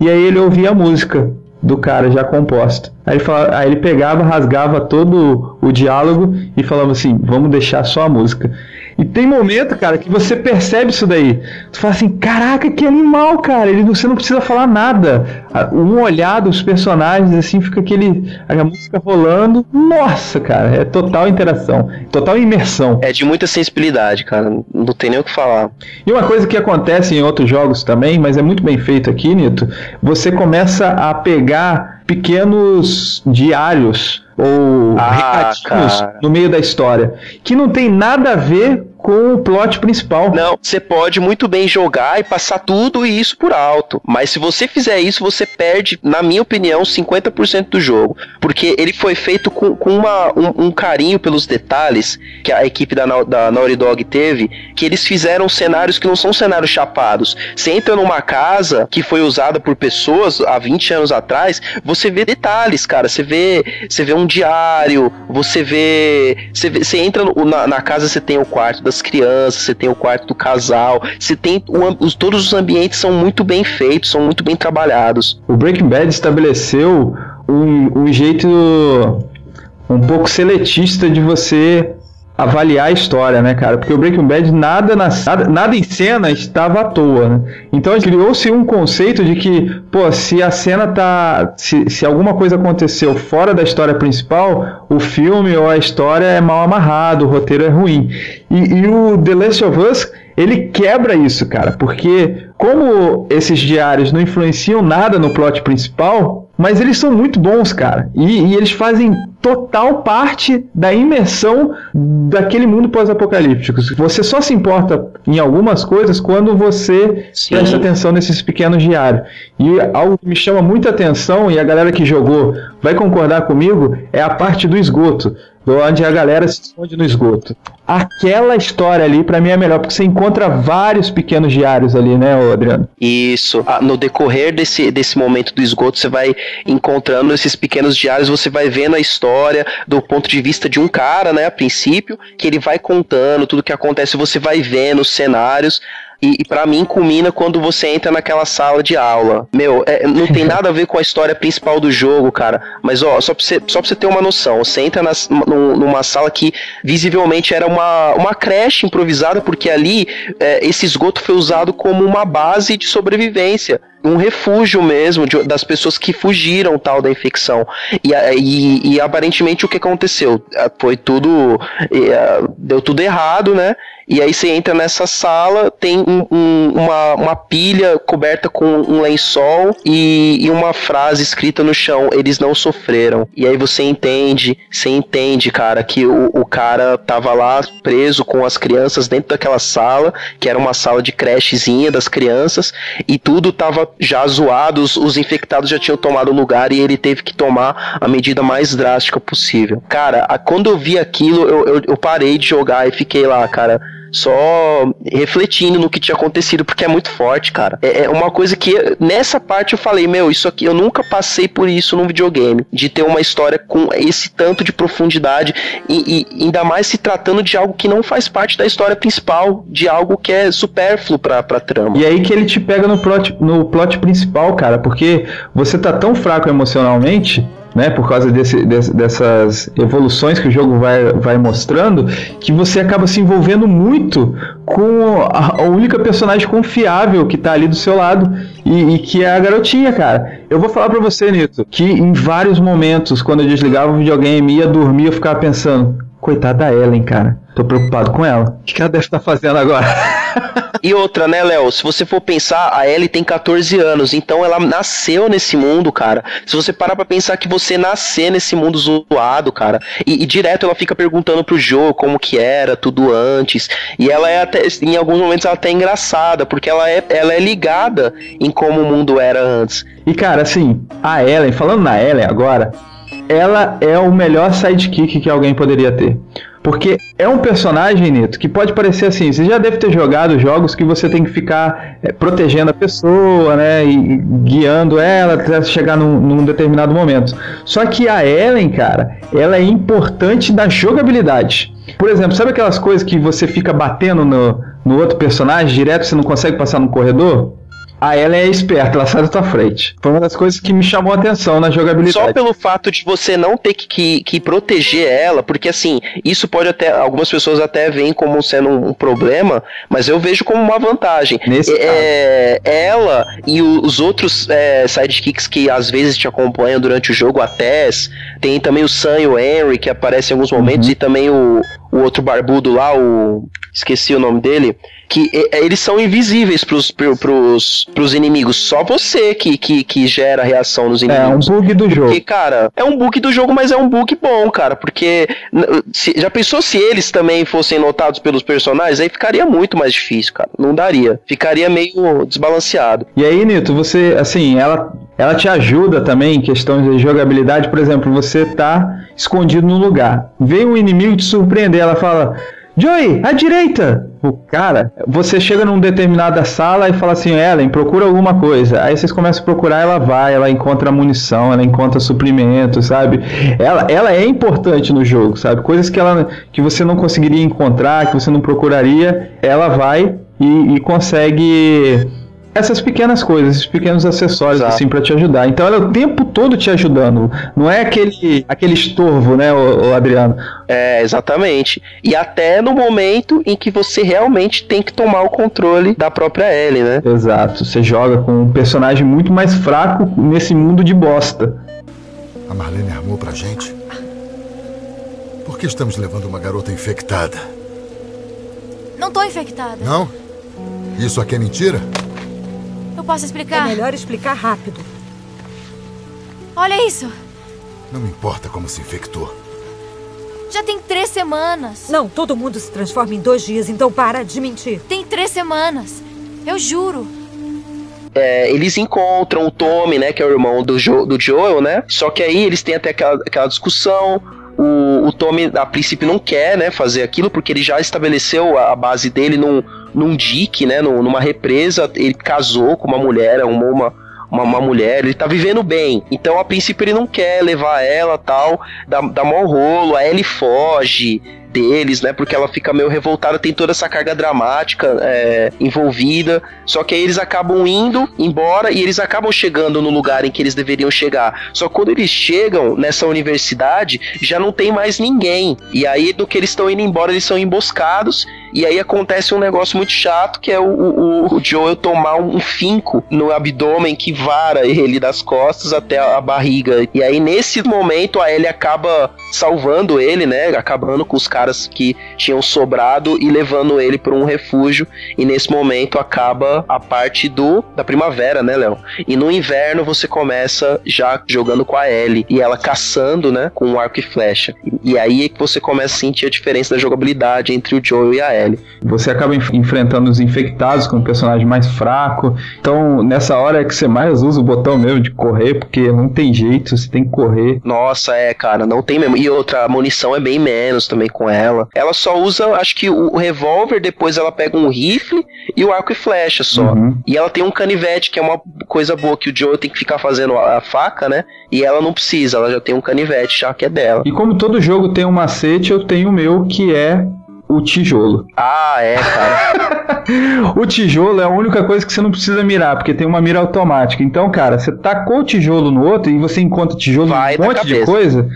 E aí ele ouvia a música do cara já composta. Aí ele, falava, aí ele pegava, rasgava todo o diálogo e falava assim: vamos deixar só a música. E tem momento, cara, que você percebe isso daí. Tu fala assim, caraca, que animal, cara. Ele, você não precisa falar nada. Um olhar dos personagens, assim, fica aquele. A música rolando. Nossa, cara, é total interação. Total imersão. É de muita sensibilidade, cara. Não tem nem o que falar. E uma coisa que acontece em outros jogos também, mas é muito bem feito aqui, Nito. Você começa a pegar pequenos diários ou ah, recadinhos cara. no meio da história que não tem nada a ver com o plot principal. Não, você pode muito bem jogar e passar tudo isso por alto. Mas se você fizer isso, você perde, na minha opinião, 50% do jogo. Porque ele foi feito com, com uma, um, um, carinho pelos detalhes que a equipe da, da Naughty Dog teve, que eles fizeram cenários que não são cenários chapados. Você entra numa casa que foi usada por pessoas há 20 anos atrás, você vê detalhes, cara. Você vê, você vê um diário, você vê. Você, vê, você entra no, na, na casa, você tem o quarto das crianças, você tem o quarto do casal, você tem. O, os, todos os ambientes são muito bem feitos, são muito bem trabalhados. O Breaking Bad estabeleceu um, um jeito um pouco seletista de você avaliar a história, né, cara? Porque o Breaking Bad nada, na, nada, nada em cena estava à toa, né? Então criou-se um conceito de que, pô, se a cena tá. Se, se alguma coisa aconteceu fora da história principal, o filme ou a história é mal amarrado, o roteiro é ruim. E, e o The Last of Us ele quebra isso, cara, porque como esses diários não influenciam nada no plot principal, mas eles são muito bons, cara, e, e eles fazem total parte da imersão daquele mundo pós-apocalíptico. Você só se importa em algumas coisas quando você Sim. presta atenção nesses pequenos diários. E algo que me chama muita atenção, e a galera que jogou vai concordar comigo, é a parte do esgoto onde a galera se esconde no esgoto. Aquela história ali, para mim, é melhor, porque você encontra vários pequenos diários ali, né, Adriano? Isso. Ah, no decorrer desse, desse momento do esgoto, você vai encontrando esses pequenos diários, você vai vendo a história do ponto de vista de um cara, né, a princípio, que ele vai contando tudo que acontece, você vai vendo os cenários. E, e para mim culmina quando você entra naquela sala de aula. Meu, é, não tem nada a ver com a história principal do jogo, cara. Mas ó, só pra você, só pra você ter uma noção, você entra nas, numa sala que visivelmente era uma, uma creche improvisada, porque ali é, esse esgoto foi usado como uma base de sobrevivência um refúgio mesmo de, das pessoas que fugiram tal da infecção. E, e, e aparentemente o que aconteceu? Foi tudo. Deu tudo errado, né? E aí você entra nessa sala, tem um, um, uma, uma pilha coberta com um lençol e, e, uma frase escrita no chão: eles não sofreram. E aí você entende, você entende, cara, que o, o cara tava lá preso com as crianças dentro daquela sala, que era uma sala de crechezinha das crianças, e tudo tava já zoado, os, os infectados já tinham tomado lugar e ele teve que tomar a medida mais drástica possível. Cara, a, quando eu vi aquilo, eu, eu, eu parei de jogar e fiquei lá, cara só refletindo no que tinha acontecido, porque é muito forte, cara. É, é uma coisa que nessa parte eu falei, meu, isso aqui eu nunca passei por isso num videogame, de ter uma história com esse tanto de profundidade e, e ainda mais se tratando de algo que não faz parte da história principal, de algo que é supérfluo pra, pra trama. E aí que ele te pega no plot, no plot principal, cara, porque você tá tão fraco emocionalmente né, por causa desse, dessas evoluções que o jogo vai, vai mostrando, que você acaba se envolvendo muito com a, única personagem confiável que tá ali do seu lado e, e, que é a garotinha, cara. Eu vou falar pra você, Nito, que em vários momentos, quando eu desligava o videogame e ia dormir, eu ficava pensando, coitada da Ellen, cara. Tô preocupado com ela. O que ela deve estar fazendo agora? E outra, né, Léo? Se você for pensar, a Ellie tem 14 anos, então ela nasceu nesse mundo, cara. Se você parar pra pensar que você nascer nesse mundo zoado, cara, e, e direto ela fica perguntando pro Joe como que era, tudo antes. E ela é até, em alguns momentos, ela é até engraçada, porque ela é, ela é ligada em como o mundo era antes. E cara, assim, a Ellen, falando na Ellen agora, ela é o melhor sidekick que alguém poderia ter. Porque é um personagem, Nito, que pode parecer assim. Você já deve ter jogado jogos que você tem que ficar é, protegendo a pessoa, né? E, e guiando ela até chegar num, num, determinado momento. Só que a Ellen, cara, ela é importante na jogabilidade. Por exemplo, sabe aquelas coisas que você fica batendo no, no outro personagem direto você não consegue passar no corredor? A ela é esperta, ela sai da tua frente. Foi uma das coisas que me chamou a atenção na jogabilidade. Só pelo fato de você não ter que, que, que proteger ela, porque assim, isso pode até. Algumas pessoas até veem como sendo um, problema, mas eu vejo como uma vantagem. Nesse é, ela e os outros é, sidekicks que às vezes te acompanham durante o jogo, a Tess, tem também o Sam e o Henry que aparecem em alguns momentos, uhum. e também o, o outro barbudo lá, o. Esqueci o nome dele que eles são invisíveis pros, pros, pros inimigos. Só você que, que, que gera reação nos inimigos. É um bug do jogo. Porque, cara, é um bug do jogo, mas é um bug bom, cara. Porque se, já pensou se eles também fossem notados pelos personagens? Aí ficaria muito mais difícil, cara. Não daria. Ficaria meio desbalanceado. E aí, Nito, você, assim, ela, ela te ajuda também em questões de jogabilidade. Por exemplo, você tá escondido num lugar. Vem um inimigo te surpreender. Ela fala. Joey, à direita! O cara, você chega numa determinada sala e fala assim, Ellen, procura alguma coisa. Aí vocês começam a procurar, ela vai, ela encontra munição, ela encontra suprimento, sabe? Ela, ela é importante no jogo, sabe? Coisas que, ela, que você não conseguiria encontrar, que você não procuraria, ela vai e, e consegue essas pequenas coisas, esses pequenos acessórios Exato. assim para te ajudar. Então ela é o tempo todo te ajudando. Não é aquele aquele estorvo, né, o, o, Adriano? É, exatamente. E até no momento em que você realmente tem que tomar o controle da própria Ellie, né? Exato. Você joga com um personagem muito mais fraco nesse mundo de bosta. A Marlene armou pra gente. Por que estamos levando uma garota infectada? Não tô infectada. Não? Isso aqui é mentira? Eu posso explicar? É melhor explicar rápido. Olha isso. Não me importa como se infectou. Já tem três semanas. Não, todo mundo se transforma em dois dias, então para de mentir. Tem três semanas. Eu juro. É, eles encontram o Tommy, né, que é o irmão do, jo do Joel, né? Só que aí eles têm até aquela, aquela discussão. O, o Tommy, a princípio, não quer, né, fazer aquilo, porque ele já estabeleceu a base dele num, num dique, né, numa represa. Ele casou com uma mulher, arrumou uma, uma, uma, mulher, ele tá vivendo bem. Então, a princípio, ele não quer levar ela tal, dá, dá mau rolo, aí ele foge deles, né? Porque ela fica meio revoltada, tem toda essa carga dramática é, envolvida. Só que aí eles acabam indo embora e eles acabam chegando no lugar em que eles deveriam chegar. Só quando eles chegam nessa universidade, já não tem mais ninguém. E aí, do que eles estão indo embora, eles são emboscados. E aí acontece um negócio muito chato que é o, o, o Joel tomar um finco no abdômen que vara ele das costas até a barriga. E aí, nesse momento, a Ellie acaba salvando ele, né? Acabando com os caras caras que tinham sobrado e levando ele para um refúgio. E nesse momento acaba a parte do da primavera, né, Léo? E no inverno você começa já jogando com a Ellie e ela caçando, né, com um arco e flecha. E, e aí é que você começa a sentir a diferença da jogabilidade entre o Joel e a Ellie. Você acaba enf enfrentando os infectados com um personagem mais fraco. Então, nessa hora é que você mais usa o botão mesmo de correr, porque não tem jeito, você tem que correr. Nossa, é, cara, não tem mesmo. E outra, a munição é bem menos também com ela. Ela só usa, acho que o, revólver, depois ela pega um rifle e o arco e flecha só. Uhum. E ela tem um canivete, que é uma coisa boa que o Joe tem que ficar fazendo a, a faca, né? E ela não precisa, ela já tem um canivete já que é dela. E como todo jogo tem um macete, eu tenho o meu que é o tijolo. Ah, é, cara. o tijolo é a única coisa que você não precisa mirar, porque tem uma mira automática. Então, cara, você tacou o tijolo no outro e você encontra tijolo vai um monte de coisa,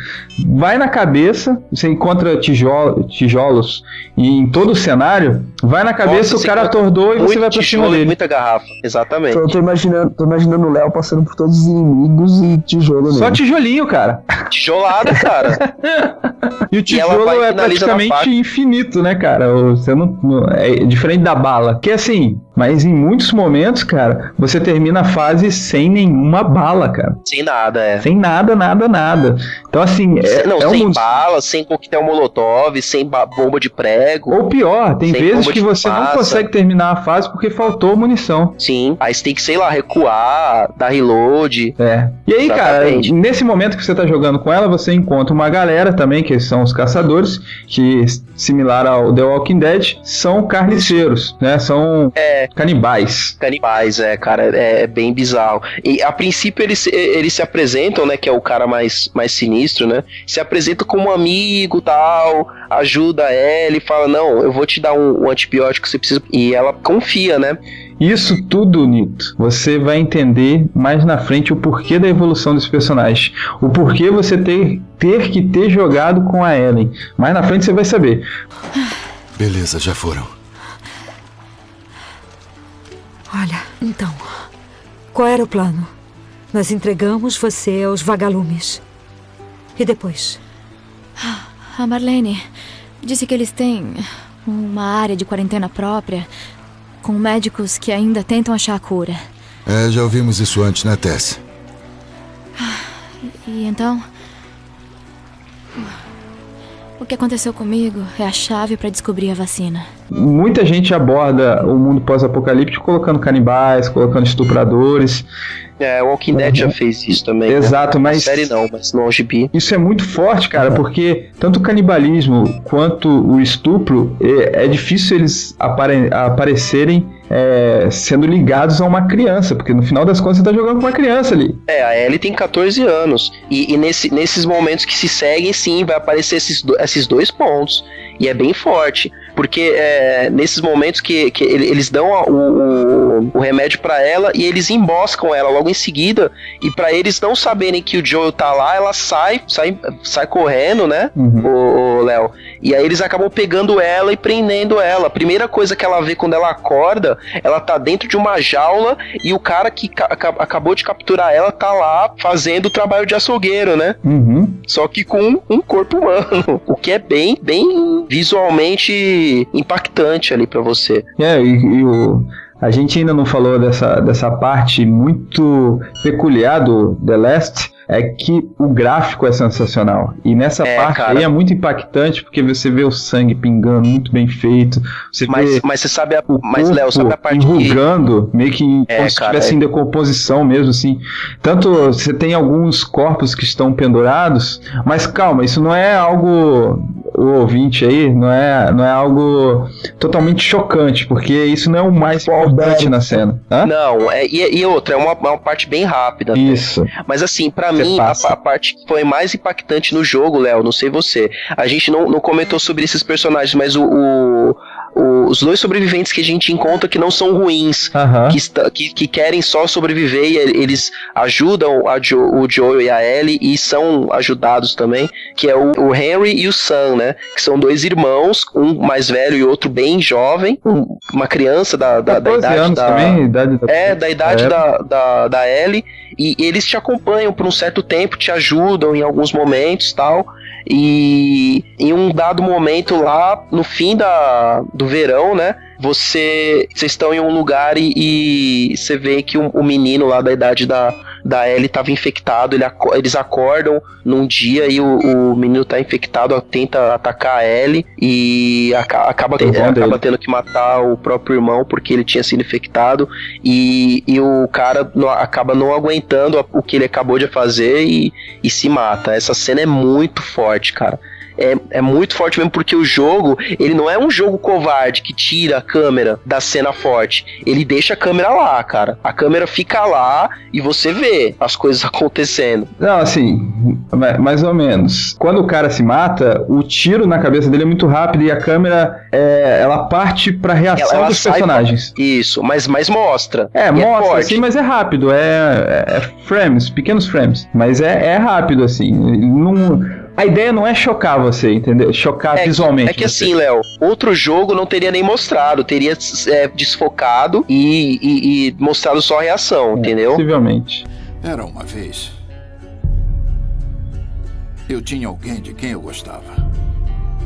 vai na cabeça, você encontra tijolo, tijolos e em todo o cenário, vai na cabeça, Nossa, o cara atordou e você vai pra cima dele. muita garrafa, exatamente. Então, eu tô imaginando, tô imaginando o Léo passando por todos os inimigos e tijolo Só tijolinho, cara. Tijolada, cara. e o tijolo e é praticamente infinito né, cara? Você não, é diferente da bala. Que assim, mas em muitos momentos, cara, você termina a fase sem nenhuma bala, cara. Sem nada, é. Sem nada, nada, nada. Então, assim, é, não, é sem bala, sem coquetel molotov, sem ba- bomba de prego. Ou pior, tem vezes que você não consegue terminar a fase porque faltou munição. Sim, aí você tem que, sei lá, recuar, dar reload. É. E aí, Exatamente. cara, nesse momento que você tá jogando com ela, você encontra uma galera também, que são os caçadores, que, similar ao The Walking Dead, são carniceiros, né? São É. canibais. Canibais, é, cara, é, é bem bizarro. E a princípio eles, se- eles se apresentam, né, que é o cara mais, mais sinistro, né? Se apresenta como um amigo tal, ajuda ela e fala: Não, eu vou te dar um, um antibiótico que você precisa. E ela confia, né? Isso tudo, Nito, você vai entender mais na frente o porquê da evolução desse personagem. O porquê você ter, ter que ter jogado com a Ellen. Mais na frente você vai saber. Beleza, já foram. Então. Qual era o plano? Nós entregamos você aos vagalumes. E depois? A Marlene disse que eles têm uma área de quarentena própria, com médicos que ainda tentam achar a cura. É, já ouvimos isso antes, né, Tess? E então. O que aconteceu comigo é a chave para descobrir a vacina. Muita gente aborda o mundo pós-apocalíptico colocando canibais, colocando estupradores. É, o Walking Dead já fez isso também. né? Exato, mas- Na série não, mas no gibi. Isso é muito forte, cara, porque tanto o canibalismo quanto o estupro é, é difícil eles apare- aparecerem é, sendo ligados a uma criança, porque no final das contas você tá jogando com uma criança ali. É, a Ellie tem 14 anos. E, e nesse- nesses momentos que se seguem, sim, vai aparecer esses, do- esses dois pontos. E é bem forte. Porque é, nesses momentos que, que ele- eles dão o, o- o remédio pra ela e eles emboscam ela logo em seguida. E pra eles não saberem que o Joel tá lá, ela sai, sai, sai correndo, né? O, o Léo. E aí eles acabam pegando ela e prendendo ela. A primeira coisa que ela vê quando ela acorda, ela tá dentro de uma jaula e o cara que ca- aca- acabou de capturar ela tá lá fazendo o trabalho de açougueiro, né? Uhum. Só que com um corpo humano. O que é bem, bem visualmente impactante ali pra você. É, e, e o, a gente ainda não falou dessa, dessa parte muito peculiar do The Last, é que o gráfico é sensacional. E nessa É, parte cara. aí é muito impactante, porque você vê o sangue pingando muito bem feito. Você Mas, mas você sabe a. Mas, corpo Léo, sabe a parte que. enrugando, meio que É, como se estivesse é. em decomposição mesmo, assim. Tanto você tem alguns corpos que estão pendurados, mas calma, isso não é algo o ouvinte aí, não é, não é algo totalmente chocante, porque isso não é o mais importante na cena. Hã? Não, é, e, e outra, é uma, uma parte bem rápida. Isso. Mas assim, pra Você mim, a, a parte que foi mais impactante no jogo, Léo, não sei você. A gente não, não comentou sobre esses personagens, mas o- o- os dois sobreviventes que a gente encontra que não são ruins, Aham. que, está- que, que querem só sobreviver e eles ajudam a Jo- o Joel e a Ellie e são ajudados também, que é o, o Henry e o Sam, né? Que são dois irmãos, um mais velho e outro bem jovem, um- uma criança da, da, da 14 idade da, também, idade da é, da idade É. da, da, da Ellie, e eles te acompanham por um certo tempo, te ajudam em alguns momentos tal. E em um dado momento lá, no fim da, do verão, né? Você. Vocês estão em um lugar e, e você vê que o, o menino lá da idade da, da Ellie estava infectado. Ele, eles acordam num dia e o, o menino tá infectado, tenta atacar a Ellie e aca- acaba, irmão acaba dele. tendo que matar o próprio irmão porque ele tinha sido infectado. E, e o cara não- acaba não aguentando o que ele acabou de fazer e, e se mata. Essa cena é muito forte, cara. É, é muito forte mesmo porque o jogo, ele não é um jogo covarde que tira a câmera da cena forte. Ele deixa a câmera lá, cara. A câmera fica lá e você vê as coisas acontecendo. Não, assim, ma- mais ou menos. Quando o cara se mata, o tiro na cabeça dele é muito rápido e a câmera é, ela parte pra reação Ela- ela dos personagens. Isso, mas, mas mostra. É, E mostra forte. assim, mas é rápido, é, é- é frames, pequenos frames. Mas é, é rápido, assim. Não, a ideia não é chocar você, entendeu? Chocar É visualmente. É que você. assim, Léo, outro jogo não teria nem mostrado, teria é, desfocado e, e- e mostrado só a reação, entendeu? Possivelmente. Era uma vez. Eu tinha alguém de quem eu gostava.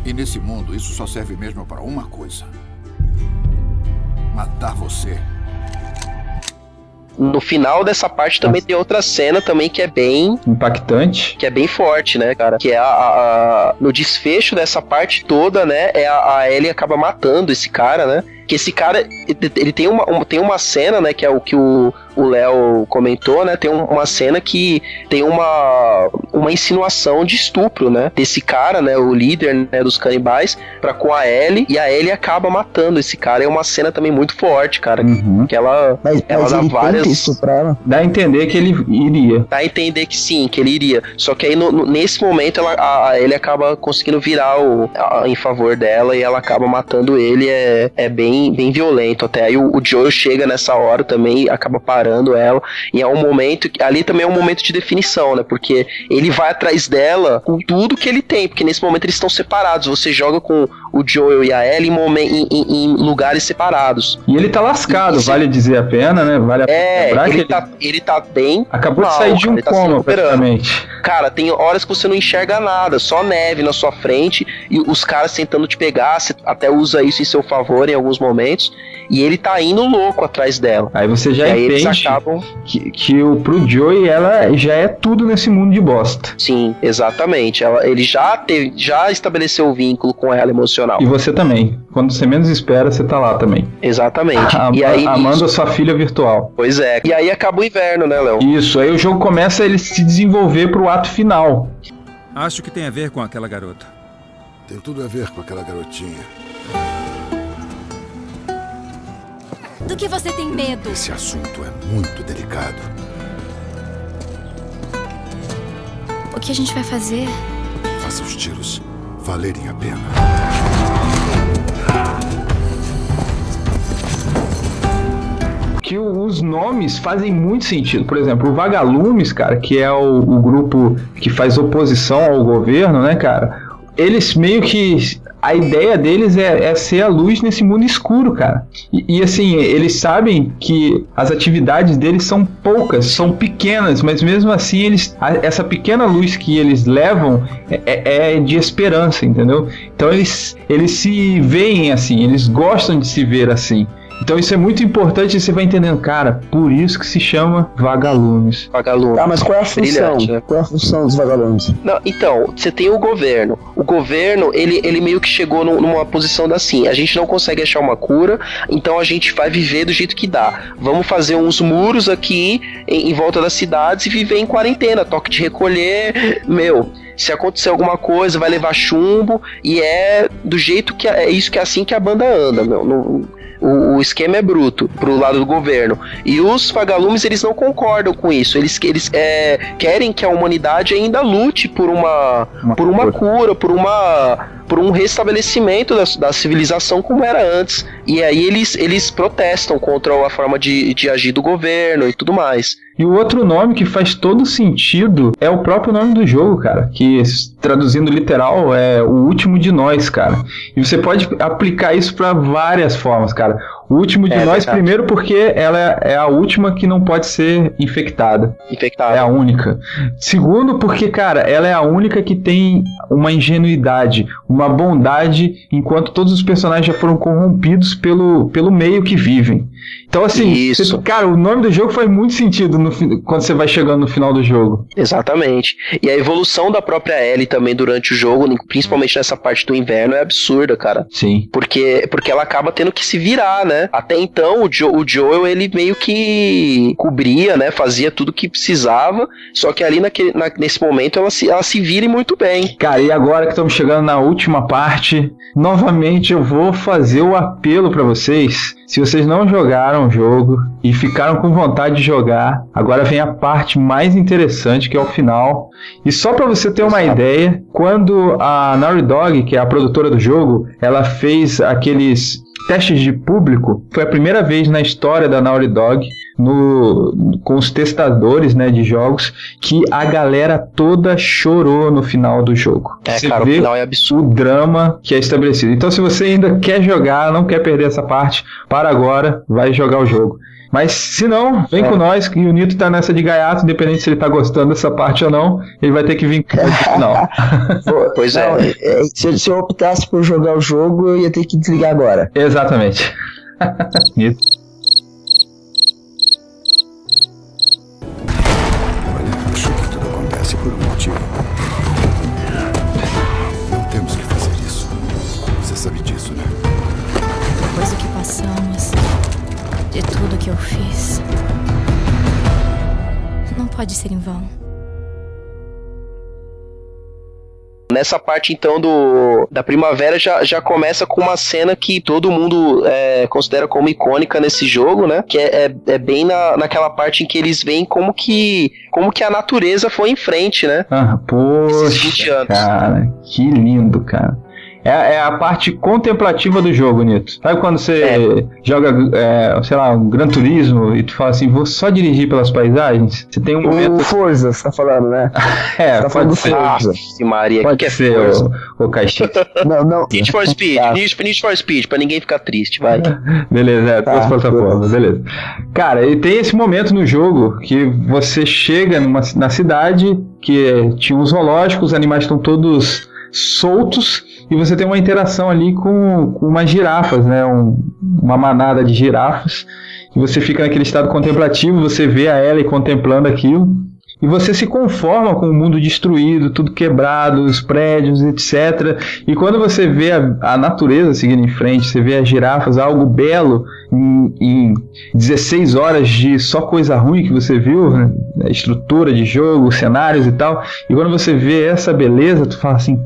E nesse mundo, isso só serve mesmo para uma coisa: matar você. No final dessa parte também tem outra cena também que é bem impactante, que é bem forte, né, cara? Que é a, a- a- no desfecho dessa parte toda, né? É a, a Ellie acaba matando esse cara, né? Que esse cara ele- tem uma, um- tem uma cena, né? Que é o que o Léo comentou, né? Tem um- uma cena que tem uma uma insinuação de estupro, né? Desse cara, né? O líder né, dos canibais para com a Ellie e a Ellie acaba matando esse cara. É uma cena também muito forte, cara. Que ela Mas, ela mas dá ele várias tenta estuprar ela. Dá a entender que ele iria. Dá a entender que sim, que ele iria. Só que aí no- no- nesse momento ela, a, a- ele acaba conseguindo virar o, a- em favor dela e ela acaba matando ele. É, é bem, bem violento até. Aí o, o Joel chega nessa hora também e acaba parando ela. E é um momento. que- Ali também é um momento de definição, né? Porque ele vai atrás dela com tudo que ele tem. Porque nesse momento eles estão separados. Você joga com o Joel e a Ellie em, em- em- lugares separados. E ele tá lascado, Isso. vale dizer a pena, né? Vale a pena É, lembrar que ele ele tá, ele tá bem. acabou de mal, sair de um ele tá coma, recuperando. praticamente. Cara, tem horas que você não enxerga nada, só neve na sua frente e os caras tentando te pegar, você até usa isso em seu favor em alguns momentos, e ele tá indo louco atrás dela. Aí você já e aí eles entende acabam. que, que o, pro Joey ela já é tudo nesse mundo de bosta. Sim, exatamente. Ela, ele já, teve, já estabeleceu o vínculo com ela emocional. E você também. Quando você menos espera, você tá lá também. Exatamente. A- e aí, amando nisso- a sua filha virtual. Pois é. E aí acaba o inverno, né, Léo? Isso, aí o jogo começa a ele se desenvolver pro ato final. Acho que tem a ver com aquela garota. Tem tudo a ver com aquela garotinha. Do que você tem medo? Esse assunto é muito delicado. O que a gente vai fazer? Faça os tiros valerem a pena. que os nomes fazem muito sentido. Por exemplo, o Vagalumes, cara, que é o, o grupo que faz oposição ao governo, né, cara? Eles meio que. A ideia deles é, é ser a luz nesse mundo escuro, cara. E, e, assim, eles sabem que as atividades deles são poucas, são pequenas, mas mesmo assim, eles, a- essa pequena luz que eles levam é, é- é de esperança, entendeu? Então eles, eles se veem assim, eles gostam de se ver assim. Então isso é muito importante e você vai entendendo, cara, por isso que se chama vagalumes. Vagalumes. Tá, mas qual é a função? Brilhante, né? Qual é a função dos vagalumes? Não, então, você tem o governo. O governo, ele, ele meio que chegou num- numa posição da assim, a gente não consegue achar uma cura, então a gente vai viver do jeito que dá. Vamos fazer uns muros aqui em, em volta das cidades e viver em quarentena, toque de recolher, meu. Se acontecer alguma coisa, vai levar chumbo e é do jeito que é isso que é assim que a banda anda, meu. Não- o, o esquema é bruto pro lado do governo. E os vagalumes, eles não concordam com isso. Eles, eles é, querem que a humanidade ainda lute por uma, por uma cura, por uma por um restabelecimento da, da civilização como era antes. E aí eles, eles protestam contra a forma de, de agir do governo e tudo mais. E o outro nome que faz todo sentido é o próprio nome do jogo, cara. Que traduzindo literal é o último de nós, cara. E você pode aplicar isso para várias formas, cara. O último de É nós, verdade. primeiro, porque ela é a última que não pode ser infectada. Infectada. É a única. Segundo, porque, cara, ela é a única que tem uma ingenuidade, uma bondade, enquanto todos os personagens já foram corrompidos pelo, pelo meio que vivem. Então, assim, Isso. você- cara, o nome do jogo faz muito sentido no quando você vai chegando no final do jogo. Exatamente. E a evolução da própria Ellie também durante o jogo, principalmente nessa parte do inverno, é absurda, cara. Sim. Porque, porque ela acaba tendo que se virar, né? Até então, o, jo, o Joel, ele meio que cobria, né? Fazia tudo que precisava. Só que ali naquele, na- nesse momento ela se, ela se vira e muito bem. Cara, e agora que estamos chegando na última parte, novamente eu vou fazer o apelo pra vocês. Se vocês não jogaram o jogo e ficaram com vontade de jogar, agora vem a parte mais interessante que é o final. E só pra você ter uma ideia, quando a Naughty Dog, que é a produtora do jogo, ela fez aqueles testes de público, foi a primeira vez na história da Naughty Dog no, com os testadores né, de jogos que a galera toda chorou no final do jogo. É, Você cara, o final é absurdo. o drama que é estabelecido. Então, se você ainda quer jogar, não quer perder essa parte, para agora, vai jogar o jogo. Mas se não, vem É. com nós, que o Nito tá nessa de gaiato, independente se ele tá gostando dessa parte ou não, ele vai ter que vir final. Pois Não, é. é, se, se eu optasse por jogar o jogo, eu ia ter que desligar agora. Exatamente. Nito. Pode ser em vão. Nessa parte, então, do da primavera já, já começa com uma cena que todo mundo é, considera como icônica nesse jogo, né? Que é, é, é bem na, naquela parte em que eles veem como que, como que a natureza foi em frente, né? Ah, poxa, cara, que lindo, cara. É, é a parte contemplativa do jogo, Nito. Sabe quando você joga, é, sei lá, um Gran Turismo e tu fala assim, vou só dirigir pelas paisagens? Você tem um momento... O Forza, você tá falando, né? É, Você tá falando pode do ser. Forza. Ixi, Maria, Pode que é ser, força. o, o Caixita. Não, não. Need for Speed, Need, Need for Speed, pra ninguém ficar triste, vai. Beleza, é, todas as Tá, plataformas, beleza. Cara, e tem esse momento no jogo que você chega numa, na cidade que tinha um zoológico, os animais estão todos soltos e você tem uma interação ali com, com umas girafas, né? Um- uma manada de girafas. E você fica naquele estado contemplativo, você vê a Ellie contemplando aquilo. E você se conforma com o mundo destruído, tudo quebrado, os prédios, etc. E quando você vê a, a natureza seguindo em frente, você vê as girafas, algo belo, em, em 16 horas de só coisa ruim que você viu, né? estrutura de jogo, cenários e tal. E quando você vê essa beleza, tu fala assim,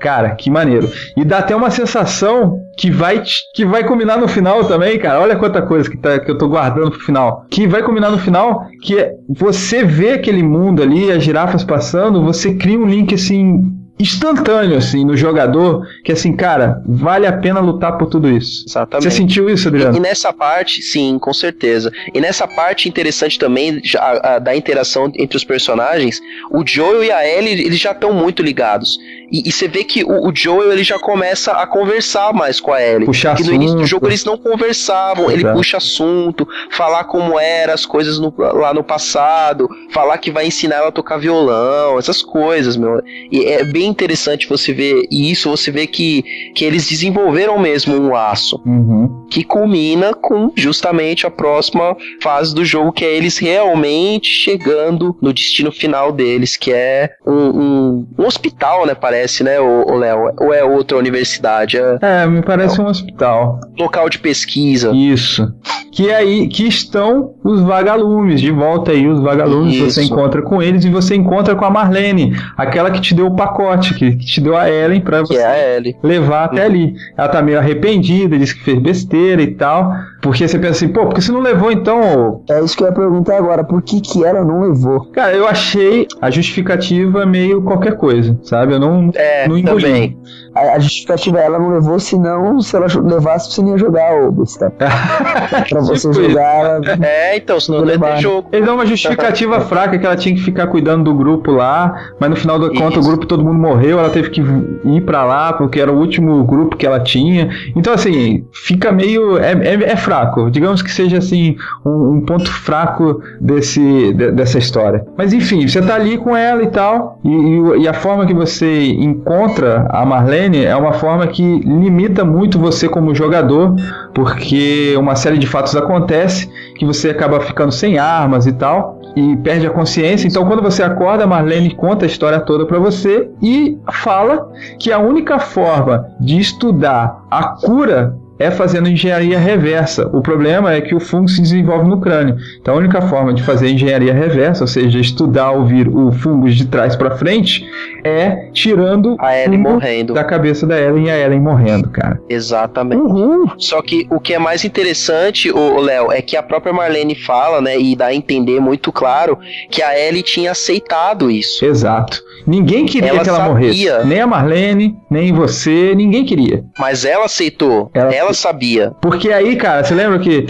Cara, que maneiro. E dá até uma sensação que vai, que vai combinar no final também, cara. Olha quanta coisa que, tá, que eu tô guardando pro final. Que vai combinar no final, que é você vê aquele mundo ali, as girafas passando, você cria um link assim instantâneo assim no jogador, que assim, cara, vale a pena lutar por tudo isso. Exatamente. Você sentiu isso, Adriano? E nessa parte, sim, com certeza. E nessa parte interessante também a- da interação entre os personagens, o Joel e a Ellie, eles já estão muito ligados. E, e você vê que o, o Joel ele já começa a conversar mais com a Ellie. Puxar Porque no início do assunto. jogo eles não conversavam, ele Exato. puxa assunto, falar como eram as coisas no- lá no passado, falar que vai ensinar ela a tocar violão, essas coisas, meu. E é bem interessante você ver e isso, você vê que, que eles desenvolveram mesmo um laço Uhum. que culmina com justamente a próxima fase do jogo, que é eles realmente chegando no destino final deles, que é um, um- um hospital, né? Parece, né, o Léo? Ou é outra universidade? É É, me parece um hospital. local de pesquisa. Isso. Que é aí que estão os vagalumes. De volta aí, os vagalumes. Você Isso. encontra com eles e você encontra com a Marlene, aquela que te deu o pacote, que, que te deu a Ellen pra Que você é levar até ali. Ela tá meio arrependida, diz que fez besteira e tal. Porque você pensa assim, pô, porque você não levou então? É isso que eu ia perguntar agora. Por que que ela não levou? Cara, eu achei a justificativa meio qualquer coisa, sabe? Eu não, É, não engoli. também. A, a justificativa é ela não levou, senão se ela levasse, você não ia jogar, ô besta. pra você Tipo jogar, ela... É, então, senão não ia ter jogo. Eles dão uma justificativa fraca que ela tinha que ficar cuidando do grupo lá, mas no final da conta o grupo todo mundo morreu, ela teve que ir pra lá porque era o último grupo que ela tinha. Então assim, fica meio é, é, é fraco. Digamos que seja assim um, um ponto fraco desse de- dessa história. Mas enfim, você tá ali com ela e tal, e, e o- e a forma que você encontra a Marlene é uma forma que limita muito você como jogador, porque uma série de fatos acontece que você acaba ficando sem armas e tal e perde a consciência. Então, quando você acorda, Marlene conta a história toda pra você e fala que a única forma de estudar a cura é fazendo engenharia reversa. O problema é que o fungo se desenvolve no crânio. Então, a única forma de fazer engenharia reversa, ou seja, estudar ouvir o fungo de trás pra frente, é tirando A Ellie fungo morrendo. da cabeça da Ellen e a Ellen morrendo, cara. Exatamente. Uhum. Só que o que é mais interessante, o Léo, é que a própria Marlene fala, né, e dá a entender muito claro que a Ellie tinha aceitado isso. Exato. Ninguém queria Ela que ela sabia. morresse. Nem a Marlene, nem você, ninguém queria. Mas ela aceitou. Ela- Ela, sabia. Porque aí, cara, você lembra que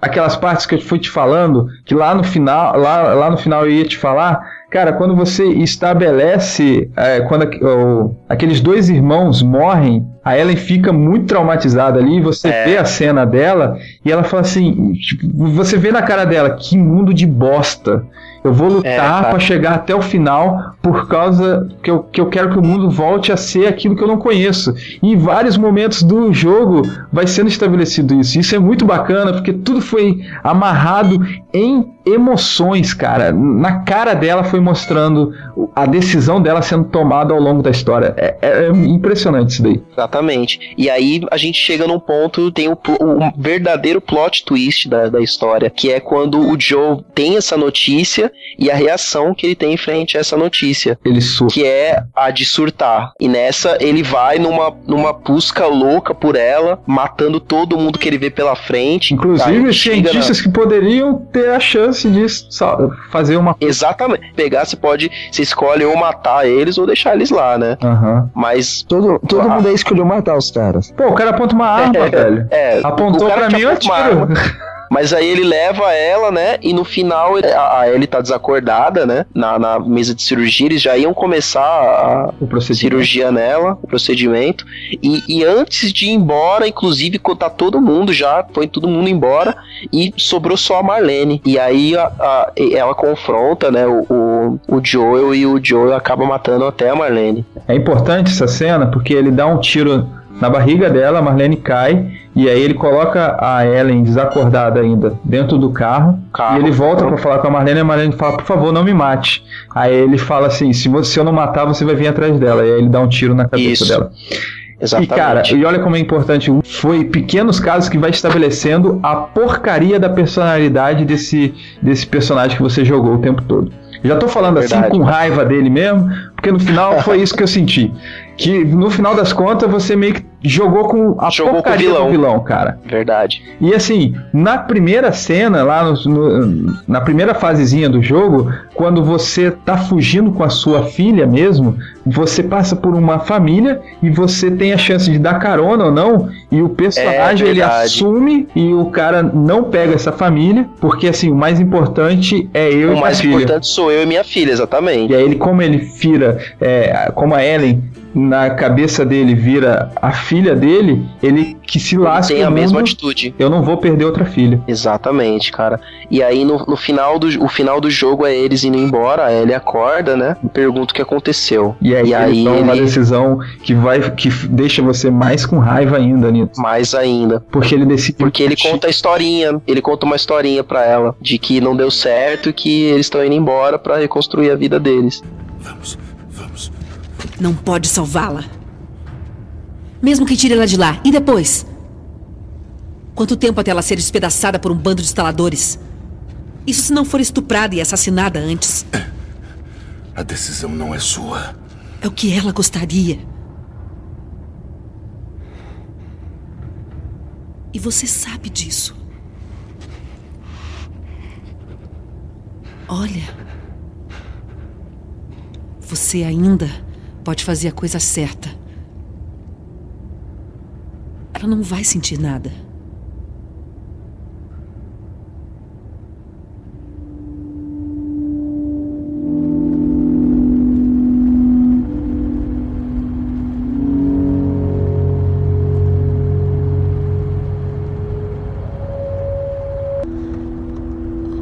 aquelas partes que eu fui te falando, que lá no final, lá, lá no final eu ia te falar, Cara, quando você estabelece. É, quando aqueles dois irmãos morrem, a Ellen fica muito traumatizada ali. Você É. vê a cena dela e ela fala assim: tipo, você vê na cara dela, que mundo de bosta. Eu vou É, lutar cara. pra chegar até o final por causa que eu, que eu quero que o mundo volte a ser aquilo que eu não conheço. E em vários momentos do jogo vai sendo estabelecido isso. Isso é muito bacana porque tudo foi amarrado em emoções, cara. Na cara dela foi mostrando a decisão dela sendo tomada ao longo da história. É, é- é impressionante isso daí. Exatamente. E aí a gente chega num ponto, tem o, o verdadeiro plot twist da, da história, que é quando o Joe tem essa notícia e a reação que ele tem em frente a essa notícia. Ele surta. Que é a de surtar. E nessa ele vai numa, numa busca louca por ela, matando todo mundo que ele vê pela frente. Inclusive, Aí chega na- cientistas que poderiam ter a chance de fazer uma. Exatamente. Pegar, você pode. Você escolhe ou matar eles ou deixar eles lá, né? Aham. Mas. Todo, todo mundo aí escolheu matar os caras. Pô, o cara aponta uma arma, velho. É, Apontou o cara pra mim, eu arma. Mas aí ele leva ela, né? E no final a, a Ellie tá desacordada, né? Na, na mesa de cirurgia, eles já iam começar a O procedimento. cirurgia nela, o procedimento. E, e antes de ir embora, inclusive, tá todo mundo já, foi todo mundo embora. E sobrou só a Marlene. E aí a- a- ela confronta, né? O, o, o Joel e o Joel acaba matando até a Marlene. É importante essa cena porque ele dá um tiro na barriga dela, a Marlene cai, e aí ele coloca a Ellen desacordada ainda dentro do carro, e ele volta pra falar com a Marlene, e a Marlene fala, por favor, não me mate. Aí ele fala assim, se, você, se eu não matar, você vai vir atrás dela, e aí ele dá um tiro na cabeça Isso. dela. Exatamente. E cara, e olha como é importante, foi pequenos casos que vai estabelecendo a porcaria da personalidade desse, desse personagem que você jogou o tempo todo. Já tô falando assim Verdade. com raiva dele mesmo, porque no final foi isso que eu senti. Que no final das contas você meio que jogou com a Jogou com o porcaria vilão. do vilão, cara. Verdade. E assim, na primeira cena, lá no- no- na primeira fasezinha do jogo, quando você tá fugindo com a sua filha mesmo, você passa por uma família e você tem a chance de dar carona ou não, e o personagem É ele assume e o cara não pega essa família, porque assim, o mais importante é eu o e minha mais filha. importante sou eu e minha filha, exatamente. E aí ele, como ele vira, é, como a Ellen na cabeça dele vira a filha dele, ele que se lasca tem a mesma mundo, atitude. Eu não vou perder outra filha. Exatamente, cara. E aí no, no final do o final do jogo é eles indo embora, a Ellie acorda, né? E pergunta o que aconteceu. E aí, E ele aí toma uma ele- decisão que vai que deixa você mais com raiva ainda nisso. Mais ainda. Porque ele decide Porque ele conta a historinha, ele conta uma historinha pra ela de que não deu certo e que eles estão indo embora pra reconstruir a vida deles. Não pode salvá-la. Mesmo que tire ela de lá. E depois? Quanto tempo até ela ser despedaçada por um bando de instaladores? Isso se não for estuprada e assassinada antes. A decisão não é sua. É o que ela gostaria. E você sabe disso. Olha. Você ainda pode fazer a coisa certa. Ela não vai sentir nada.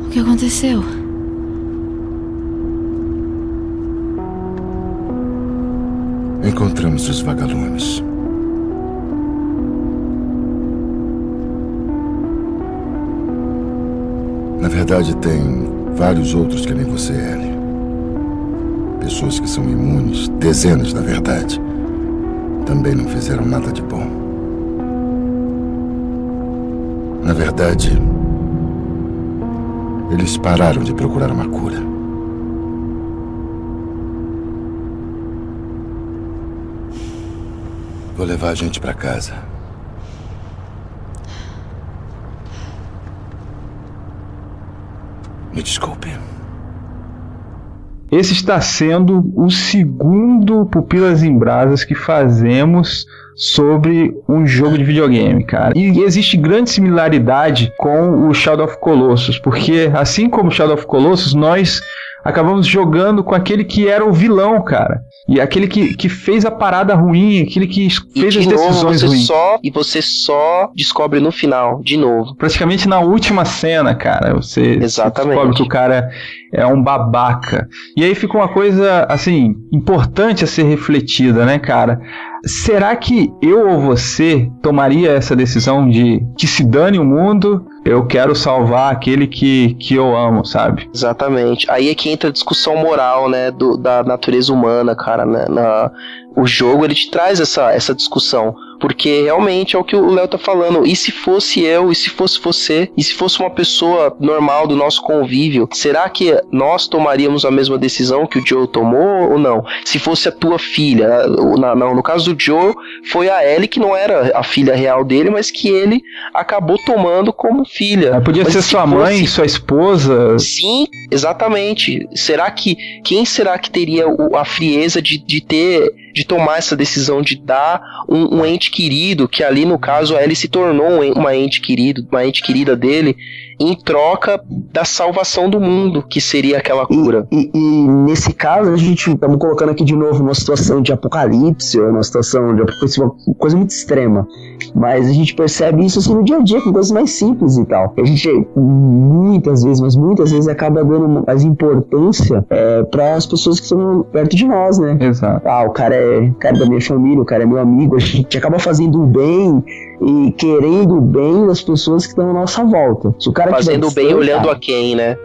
O que aconteceu? Encontramos os vagalumes. Na verdade, tem vários outros que nem você, Ellie. Pessoas que são imunes, dezenas na verdade. Também não fizeram nada de bom. Na verdade, eles pararam de procurar uma cura. Vou levar a gente pra casa. Me desculpe. Esse está sendo o segundo Pupilas em Brasas que fazemos sobre um jogo de videogame, cara. E existe grande similaridade com o Shadow of Colossus, porque assim como Shadow of Colossus, nós acabamos jogando com aquele que era o vilão, cara. E aquele que, que fez a parada ruim, aquele que fez de as novo decisões você ruins. só e você só descobre no final, de novo. Praticamente na última cena, cara, você, você Exatamente. descobre que o cara é um babaca. E aí fica uma coisa, assim, importante a ser refletida, né, cara? Será que eu ou você tomaria essa decisão de que se dane o mundo, eu quero salvar aquele que, que eu amo, sabe? Exatamente. Aí é que entra a discussão moral, né, do, da natureza humana, cara, né, na, o jogo ele te traz essa, essa discussão. Porque realmente é o que o Léo tá falando. E se fosse eu, e se fosse você, e se fosse uma pessoa normal do nosso convívio, será que nós tomaríamos a mesma decisão que o Joe tomou ou não? Se fosse a tua filha, na, na, no caso do Joe, foi a Ellie que não era a filha real dele, mas que ele acabou tomando como filha. Podia Mas ser se sua fosse- mãe, sua esposa. Sim, exatamente. Será que quem será que teria a frieza de, de ter de tomar essa decisão de dar um, um ente querido, que ali no caso a Ellie se tornou um uma ente querido, uma ente querida dele, em troca da salvação do mundo, que seria aquela cura. E, e nesse caso, a gente estamos colocando aqui de novo uma situação de apocalipse, ou uma situação de apocalipse, uma coisa muito extrema. Mas a gente percebe isso assim no dia a dia, com coisas mais simples e tal. A gente muitas vezes, mas muitas vezes acaba dando mais importância para as pessoas que estão perto de nós, né? Exato. Ah, o cara é cara da minha família, o cara é meu amigo. A gente acaba fazendo o bem e querendo o bem das pessoas que estão à nossa volta. Se o cara Fazendo bem olhando a quem, né?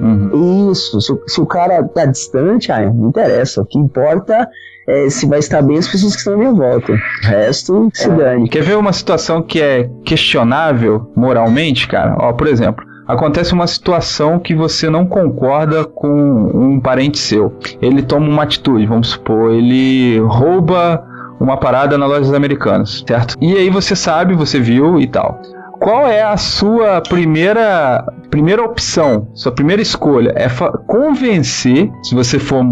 isso, se, o- se o cara tá distante, ah, não interessa. O que importa é se vai estar bem as pessoas que estão à minha volta. O resto, se dane. Quer ver uma situação que é questionável moralmente, cara? Ó, por exemplo, acontece uma situação que você não concorda com um parente seu. Ele toma uma atitude, vamos supor, ele rouba uma parada na loja das americanas, certo? E aí você sabe, você viu e tal. Qual é a sua primeira primeira opção, sua primeira escolha? É convencer, se você for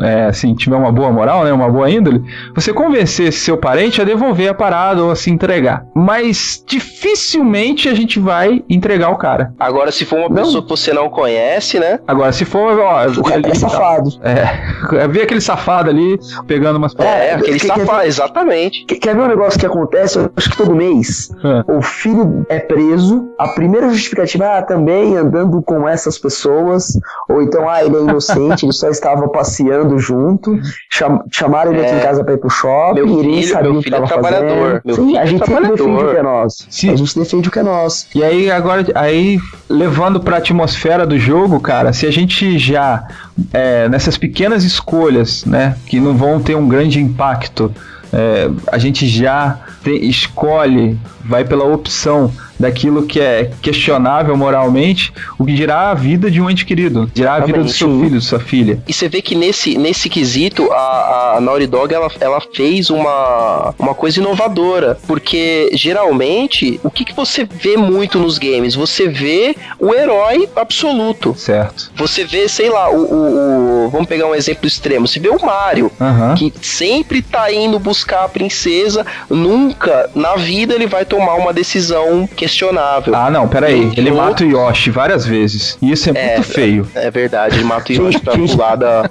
é, assim tiver uma boa moral, né, uma boa índole, você convencer seu parente a devolver a parada ou a se entregar. Mas dificilmente a gente vai entregar o cara. Agora, se for uma pessoa que você não conhece, né? Agora, se for, ó, O cara ali é safado. É, ver aquele safado ali pegando umas É, aquele que- que- safado, exatamente. Quer- Quer ver um negócio que acontece? Eu acho que todo mês o filho é preso. A primeira justificativa, ah, também andando com essas pessoas. Ou então, ah, ele é inocente, ele só estava passeando junto. Cham- chamaram ele aqui É. em casa pra ir pro shopping. Meu ele filho- sabia meu o que filho é trabalhador. fazendo. Sim, filho a é gente sempre defende o que é nosso. A gente defende o que é nosso. E aí, agora, aí, levando pra atmosfera do jogo, cara, se a gente já, é, nessas pequenas escolhas, né, que não vão ter um grande impacto, é, a gente já te- escolhe, vai pela opção daquilo que é questionável moralmente, o que dirá a vida de um ente querido, dirá a vida do seu filho, sua filha. E você vê que nesse, nesse quesito, a, a Naughty Dog ela, ela fez uma, uma coisa inovadora. Porque geralmente, o que, que você vê muito nos games? Você vê o herói absoluto. Certo. Você vê, sei lá, o. o- o- vamos pegar um exemplo extremo. Você vê o Mario, Aham. que sempre tá indo buscar a princesa. Nunca na vida ele vai tomar uma decisão questionável. Ah, não, peraí. Ele outro- mata o Yoshi várias vezes. E isso é, muito feio. É verdade, ele mata o Yoshi pra pular da.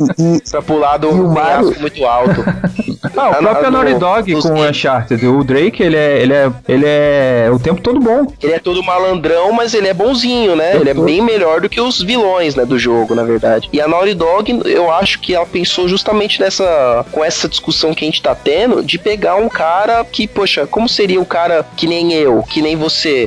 pra pular do o Mario- muito alto. Ah, o Ah, próprio Naughty Dog com o Uncharted. O Drake, ele é, ele é, ele é o tempo todo bom. Ele é todo malandrão, mas ele é bonzinho, né? Ele é bem melhor do que os vilões, né, do jogo, na verdade. E a Naughty Dog, eu acho que ela pensou justamente nessa com essa discussão que a gente tá tendo de pegar um cara que, poxa, como seria um cara que nem eu, que nem você,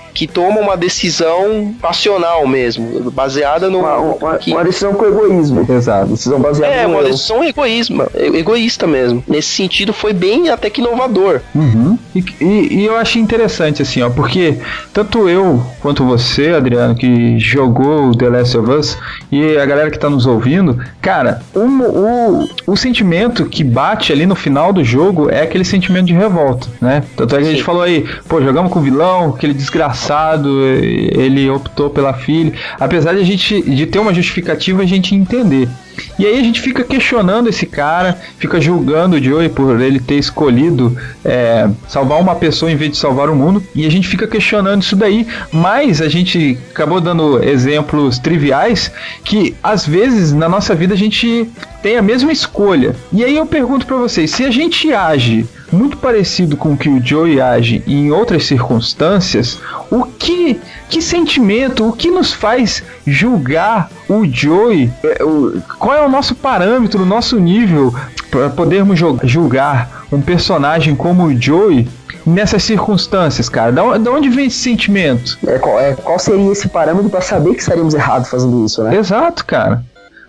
que toma uma decisão passional mesmo, baseada no Uma, uma, que- uma decisão com egoísmo. Exato. Decisão baseada é, no uma eu. decisão egoísma, egoísta mesmo. Nesse sentido, foi bem até que inovador. Uhum. E, e- e eu achei interessante, assim, ó, porque tanto eu quanto você, Adriano, que jogou The Last of Us, e a galera que tá nos ouvindo, cara, o, o, o sentimento que bate ali no final do jogo é aquele sentimento de revolta, né? Tanto é que a gente falou aí, pô, jogamos com o vilão, aquele desgraçado, ele optou pela filha. Apesar de a gente de ter uma justificativa, a gente entender. E aí a gente fica questionando esse cara, fica julgando o Joey por ele ter escolhido é, salvar uma pessoa em vez de salvar o mundo. E a gente fica questionando isso daí. Mas a gente acabou dando exemplos triviais que às vezes na nossa vida a gente tem a mesma escolha. E aí eu pergunto para vocês, se a gente age muito parecido com o que o Joey age em outras circunstâncias, o que que sentimento, o que nos faz julgar o Joey? É, o, qual é o nosso parâmetro, o nosso nível para podermos julgar um personagem como o Joey nessas circunstâncias, cara? Da, onde vem esse sentimento? É, qual, é, qual seria esse parâmetro para saber que estaríamos errados fazendo isso, né? Exato, cara.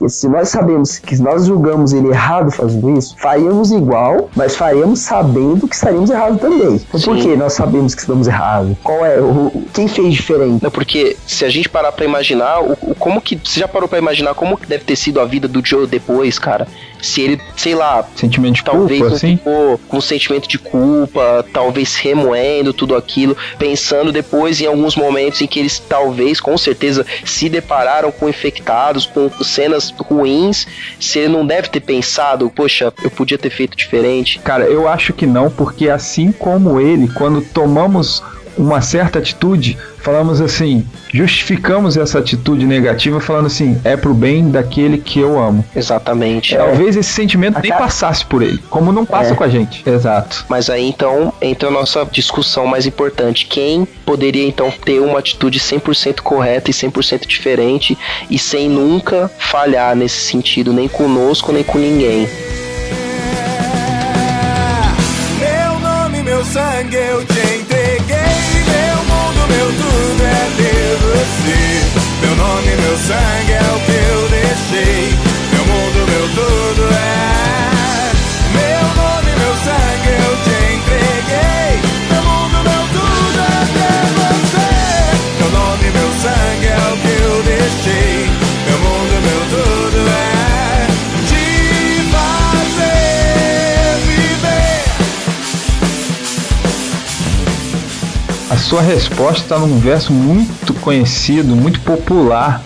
Se nós sabemos que nós julgamos ele errado fazendo isso, faríamos igual, mas faríamos sabendo que estaríamos errados também. Então, por que nós sabemos que estamos errados? Qual é o quem fez diferente? Não, porque se a gente parar para imaginar, o, o, como que você já parou para imaginar como que deve ter sido a vida do Joe depois, cara? Se ele, sei lá, sentimento de talvez culpa, assim? ficou com sentimento de culpa, talvez remoendo tudo aquilo, pensando depois em alguns momentos em que eles talvez, com certeza, se depararam com infectados, com cenas ruins, se ele não deve ter pensado, poxa, eu podia ter feito diferente. Cara, eu acho que não, porque assim como ele, quando tomamos uma certa atitude, falamos assim, justificamos essa atitude negativa falando assim, é pro bem daquele que eu amo. Exatamente. Talvez é. esse sentimento nem passasse por ele, como não passa é. com a gente. Exato. Mas aí então entra a nossa discussão mais importante. Quem poderia então ter uma atitude 100% correta e 100% diferente e sem nunca falhar nesse sentido, nem conosco, nem com ninguém? Meu nome, meu sangue, eu te sua resposta está num verso muito conhecido, muito popular.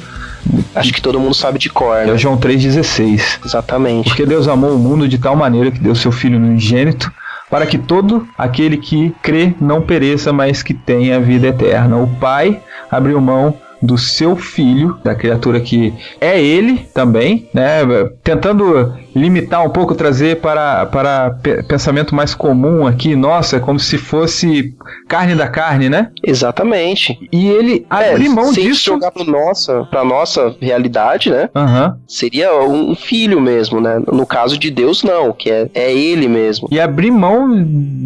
Acho que todo mundo sabe de cor, né? É o João 3,16. Exatamente. Porque Deus amou o mundo de tal maneira que deu seu Filho unigênito para que todo aquele que crê não pereça, mas que tenha vida eterna. O Pai abriu mão do seu filho, da criatura que é ele também, né? Tentando limitar um pouco, trazer para, para pensamento mais comum aqui, nossa, é como se fosse carne da carne, né? Exatamente. E ele é, abrir mão se disso. jogar para nossa, para nossa realidade, né? Uhum. Seria um filho mesmo, né? No caso de Deus, não, que é, é ele mesmo. E abrir mão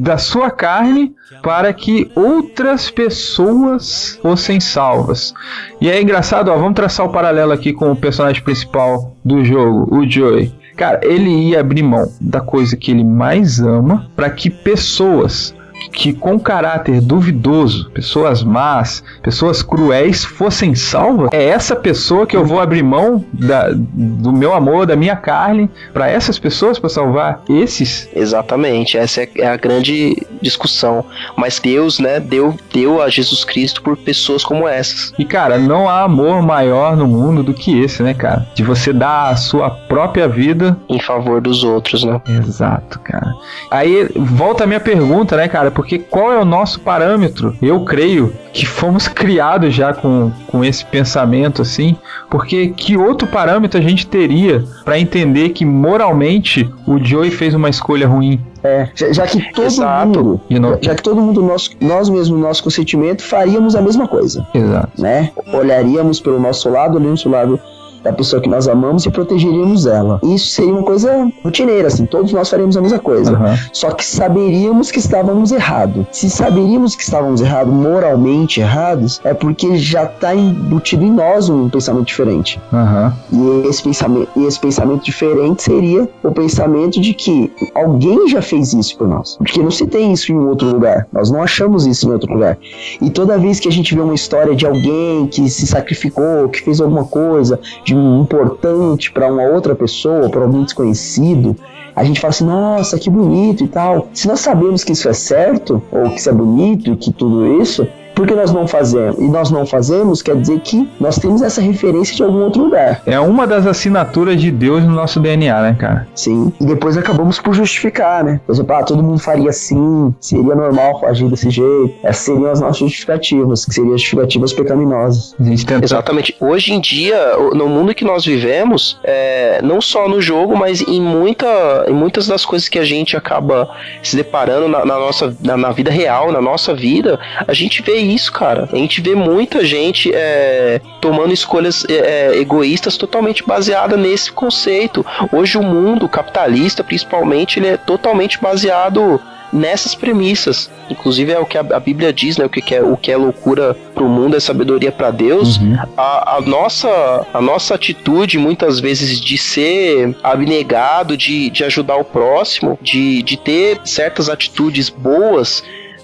da sua carne para que outras pessoas fossem salvas. E é engraçado, ó, vamos traçar o paralelo aqui com o personagem principal do jogo, o Joey. Cara, ele ia abrir mão da coisa que ele mais ama para que pessoas que com caráter duvidoso, pessoas más, pessoas cruéis fossem salvas, é essa pessoa que eu vou abrir mão da, do meu amor, da minha carne, para essas pessoas para salvar esses? Exatamente, essa é a grande discussão. Mas Deus, né, deu, deu a Jesus Cristo por pessoas como essas. E cara, não há amor maior no mundo do que esse, né, cara? De você dar a sua própria vida em favor dos outros, né? Exato, cara. Aí volta a minha pergunta, né, cara? Porque qual é o nosso parâmetro? Eu creio que fomos criados já com, com esse pensamento assim, porque que outro parâmetro a gente teria para entender que moralmente o Joey fez uma escolha ruim? É, já, já que todo Exato. mundo, já, já, que todo mundo, nós, nós mesmos, no nosso consentimento, faríamos a mesma coisa. Exato. Né? Olharíamos pelo nosso lado, olharíamos pelo lado da pessoa que nós amamos e protegeríamos ela. Isso seria uma coisa rotineira, assim, todos nós faríamos a mesma coisa. Uhum. Só que saberíamos que estávamos errados. Se saberíamos que estávamos errados, moralmente errados, é porque já está embutido em nós um pensamento diferente. Uhum. E esse pensamento, e esse pensamento diferente seria o pensamento de que alguém já fez isso por nós. Porque não se tem isso em outro lugar. Nós não achamos isso em outro lugar. E toda vez que a gente vê uma história de alguém que se sacrificou, que fez alguma coisa, de um importante para uma outra pessoa, para alguém desconhecido, a gente fala assim, nossa, que bonito e tal. Se nós sabemos que isso é certo, ou que isso é bonito e que tudo isso, Por que nós não fazemos? E nós não fazemos quer dizer que nós temos essa referência de algum outro lugar. É uma das assinaturas de Deus no nosso DNA, né, cara? Sim. E depois acabamos por justificar, né? Por exemplo, ah, todo mundo faria assim, seria normal agir desse jeito. Essas seriam as nossas justificativas, que seriam as justificativas pecaminosas. Tenta... Exatamente. Hoje em dia, no mundo que nós vivemos, é, não só no jogo, mas em, muita, em muitas das coisas que a gente acaba se deparando na, na nossa na, na, vida real, na nossa vida, a gente vê isso, cara. A gente vê muita gente é, tomando escolhas é, é egoístas totalmente baseada nesse conceito. Hoje o mundo capitalista, principalmente, ele é totalmente baseado nessas premissas. Inclusive é o que a, a Bíblia diz, né? O que, é, o que é loucura para o mundo é sabedoria para Deus. Uhum. A, a, nossa, a nossa atitude, muitas vezes, de ser abnegado, de, de ajudar o próximo, de, de ter certas atitudes boas,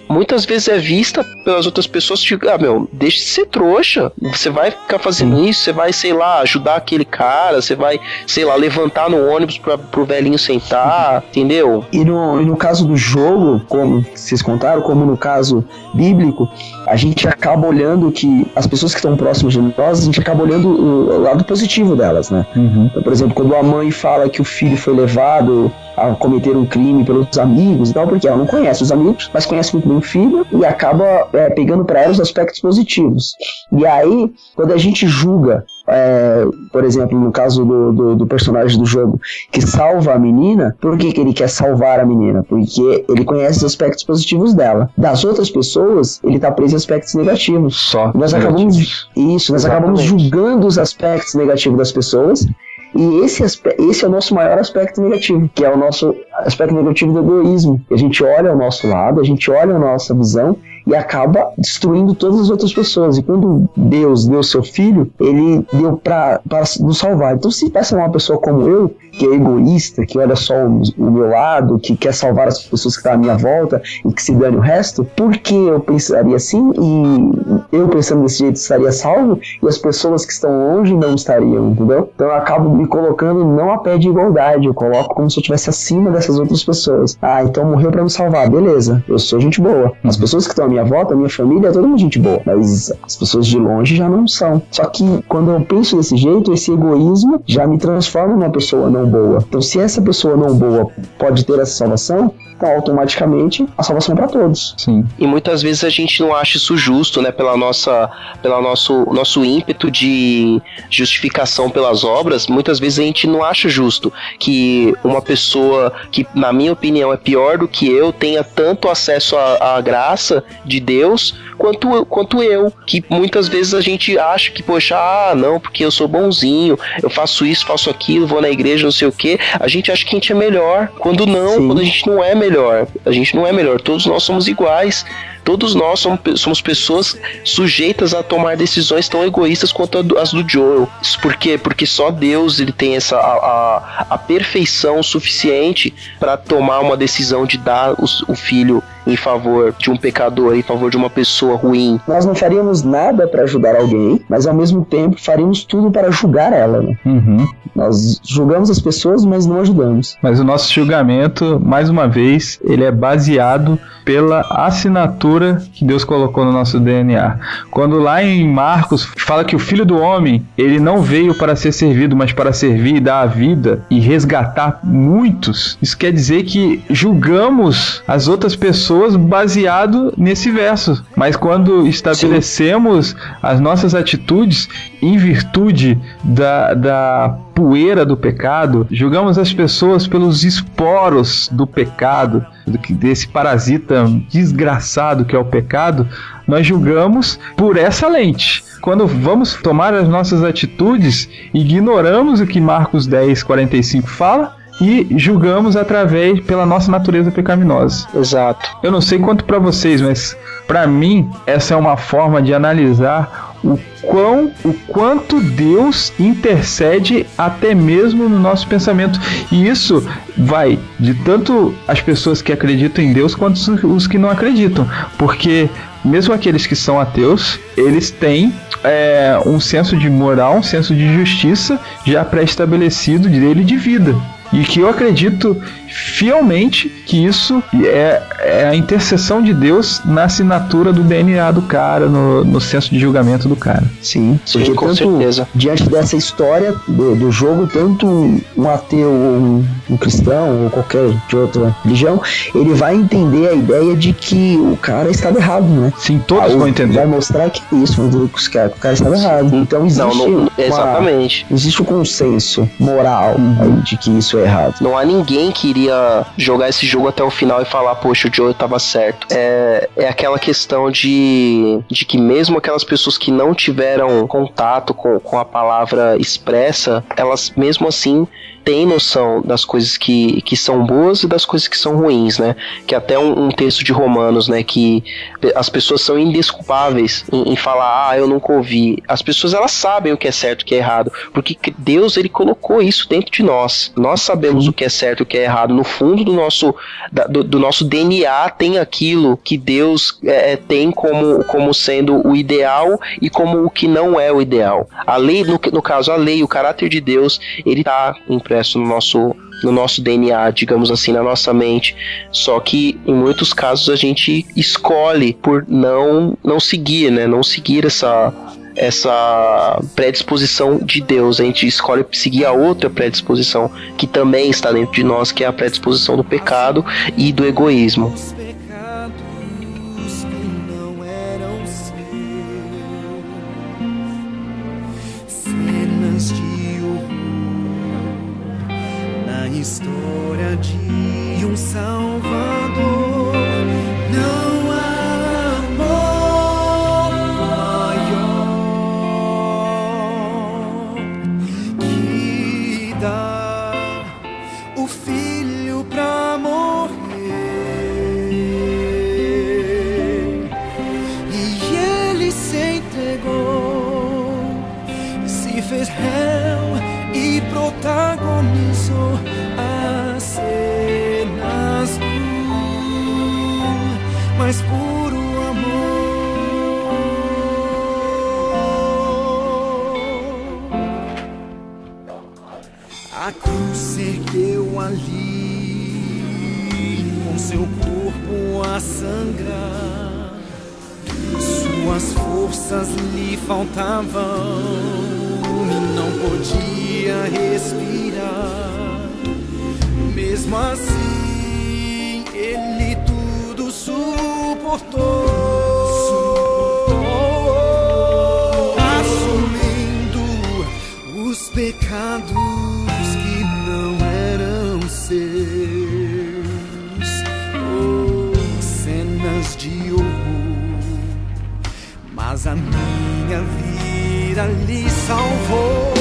muitas vezes é vista pelas outras pessoas tipo, ah, meu, deixa de ser trouxa. Você vai ficar fazendo isso, você vai, sei lá, ajudar aquele cara, você vai, sei lá, levantar no ônibus pra, pro velhinho sentar, entendeu? E no, e no caso do jogo, como vocês contaram, como no caso bíblico, a gente acaba olhando que as pessoas que estão próximas de nós, a gente acaba olhando o, lado positivo delas, né? Uhum. Então, por exemplo, quando a mãe fala que o filho foi levado a cometer um crime pelos amigos e tal, porque ela não conhece os amigos, mas conhece muito bem o filho e acaba é, pegando para ela os aspectos positivos. E aí, quando a gente julga é, por exemplo, no caso do, do, do, personagem do jogo, que salva a menina, por que, que ele quer salvar a menina? Porque ele conhece os aspectos positivos dela. Das outras pessoas, ele tá preso em aspectos negativos. Só. Nós acabamos isso, nós Exatamente. acabamos julgando os aspectos negativos das pessoas e esse, esse é o nosso maior aspecto negativo, que é o nosso aspecto negativo do egoísmo. A gente olha ao nosso lado, a gente olha a nossa visão e acaba destruindo todas as outras pessoas. E quando Deus deu seu filho, ele deu para nos salvar. Então, se é uma pessoa como eu, que é egoísta, que olha só o, o, meu lado, que quer salvar as pessoas que estão à minha volta e que se dane o resto, por que eu pensaria assim e eu pensando desse jeito estaria salvo e as pessoas que estão longe não estariam, entendeu? Então eu acabo me colocando não a pé de igualdade, eu coloco como se eu estivesse acima dessas outras pessoas. Ah, então morreu para me salvar, beleza, eu sou gente boa. As pessoas que estão volta, a minha família, é todo mundo gente boa, mas as pessoas de longe já não são. Só que quando eu penso desse jeito, esse egoísmo já me transforma numa pessoa não boa. Então, se essa pessoa não boa pode ter essa salvação, então automaticamente a salvação é para todos. Sim. E muitas vezes a gente não acha isso justo, né? Pela nossa, pela nosso, nosso ímpeto de justificação pelas obras, muitas vezes a gente não acha justo que uma pessoa que, na minha opinião, é pior do que eu tenha tanto acesso à, à graça de Deus quanto, quanto eu. Que muitas vezes a gente acha que, poxa, ah, não, porque eu sou bonzinho, eu faço isso, faço aquilo, vou na igreja, não sei o que. A gente acha que a gente é melhor. Quando não, Sim. quando a gente não é melhor. A gente não é melhor. Todos nós somos iguais. Todos nós somos, somos pessoas sujeitas a tomar decisões tão egoístas quanto as do Joel. Isso por quê? Porque só Deus ele tem essa a, a, a perfeição suficiente para tomar uma decisão de dar o, o filho em favor de um pecador, em favor de uma pessoa ruim. Nós não faríamos nada para ajudar alguém, mas ao mesmo tempo faríamos tudo para julgar ela. Né? Uhum. Nós julgamos as pessoas, mas não ajudamos. Mas o nosso julgamento, mais uma vez, ele é baseado pela assinatura que Deus colocou no nosso DNA. Quando lá em Marcos fala que o Filho do Homem, ele não veio para ser servido, mas para servir e dar a vida e resgatar muitos, isso quer dizer que julgamos as outras pessoas baseado nesse verso. Mas quando estabelecemos Sim. as nossas atitudes em virtude da, da poeira do pecado, julgamos as pessoas pelos esporos do pecado, desse parasita desgraçado que é o pecado, nós julgamos por essa lente. Quando vamos tomar as nossas atitudes, ignoramos o que Marcos 10, 45 fala e julgamos através pela nossa natureza pecaminosa. Exato. Eu não sei quanto para vocês, mas para mim essa é uma forma de analisar o quão, o quanto Deus intercede até mesmo no nosso pensamento. E isso vai de tanto as pessoas que acreditam em Deus quanto os que não acreditam, porque mesmo aqueles que são ateus, eles têm é, um senso de moral, um senso de justiça já pré-estabelecido dele de vida. E que eu acredito fielmente que isso é, é a intercessão de Deus na assinatura do DNA do cara, no, no senso de julgamento do cara. Sim, Sim, porque com tanto certeza. diante dessa história do, do jogo, tanto um ateu ou um, um cristão ou qualquer de outra religião, ele vai entender a ideia de que o cara estava errado, né? Sim, todos Ah, vão entender. Vai mostrar que isso, que cara- o cara estava errado. Então existe Não, não, uma- exatamente. existe um consenso moral Uhum. aí de que isso é errado. Não há ninguém que iria jogar esse jogo até o final e falar, poxa, o Joe tava certo. É, é aquela questão de, de que mesmo aquelas pessoas que não tiveram contato com, com a palavra expressa, elas mesmo assim têm noção das coisas que, que são boas e das coisas que são ruins, né? Que até um, um texto de Romanos, né? Que as pessoas são indesculpáveis em, em falar, ah, eu nunca ouvi. As pessoas elas sabem o que é certo e o que é errado, porque que- Deus ele colocou isso dentro de nós. Nós sabemos o que é certo e o que é errado. No fundo do nosso, da- do, do nosso DNA tem aquilo que Deus é, é, tem como, como sendo o ideal e como o que não é o ideal. A lei, no, no caso, a lei, o caráter de Deus, ele está impresso no nosso no nosso DNA, digamos assim, na nossa mente. Só que em muitos casos a gente escolhe por não não seguir, né? Não seguir essa essa predisposição de Deus. A gente escolhe seguir a outra predisposição que também está dentro de nós, que é a predisposição do pecado e do egoísmo. De um Salvador. Mais puro amor. A cruz ergueu ali com seu corpo a sangrar. Suas forças lhe faltavam e não podia respirar. Mesmo assim, suportou. Assumindo os pecados que não eram seus. Oh, cenas de horror mas a minha vida lhe salvou.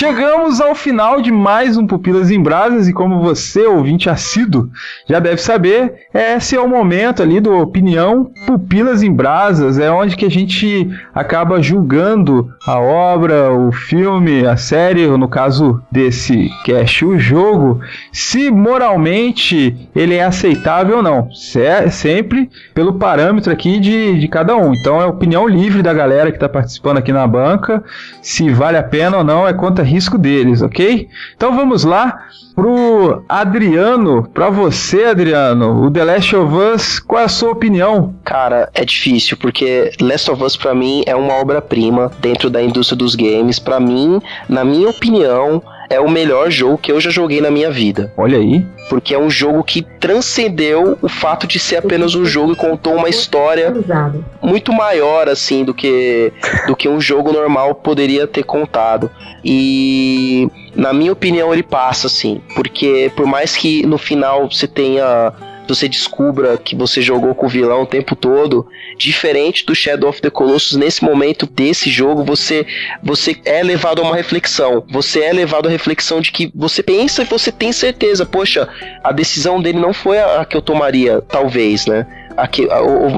Chegamos ao final de mais um Pupilas em Brasas e como você, ouvinte assíduo, já deve saber, esse é o momento ali do Opinião Pupilas em Brasas, é onde que a gente acaba julgando a obra, o filme, a série, ou no caso desse cast, o jogo, se moralmente ele é aceitável ou não, Se- sempre pelo parâmetro aqui de, de cada um. Então é opinião livre da galera que está participando aqui na banca, se vale a pena ou não é conta risco deles, ok? Então vamos lá pro Adriano, pra você, Adriano, o The Last of Us, qual é a sua opinião? Cara, é difícil, porque Last of Us pra mim é uma obra-prima dentro da indústria dos games. Pra mim, na minha opinião, é o melhor jogo que eu já joguei na minha vida. Olha aí. Porque é um jogo que transcendeu o fato de ser apenas um jogo e contou uma história muito maior assim do que do que um jogo normal poderia ter contado. E na minha opinião ele passa assim, porque por mais que no final você tenha você descubra que você jogou com o vilão o tempo todo, diferente do Shadow of the Colossus, nesse momento desse jogo, você você é levado a uma reflexão. Você é levado à reflexão de que você pensa e você tem certeza, poxa, a decisão dele não foi a, a que eu tomaria, talvez, né?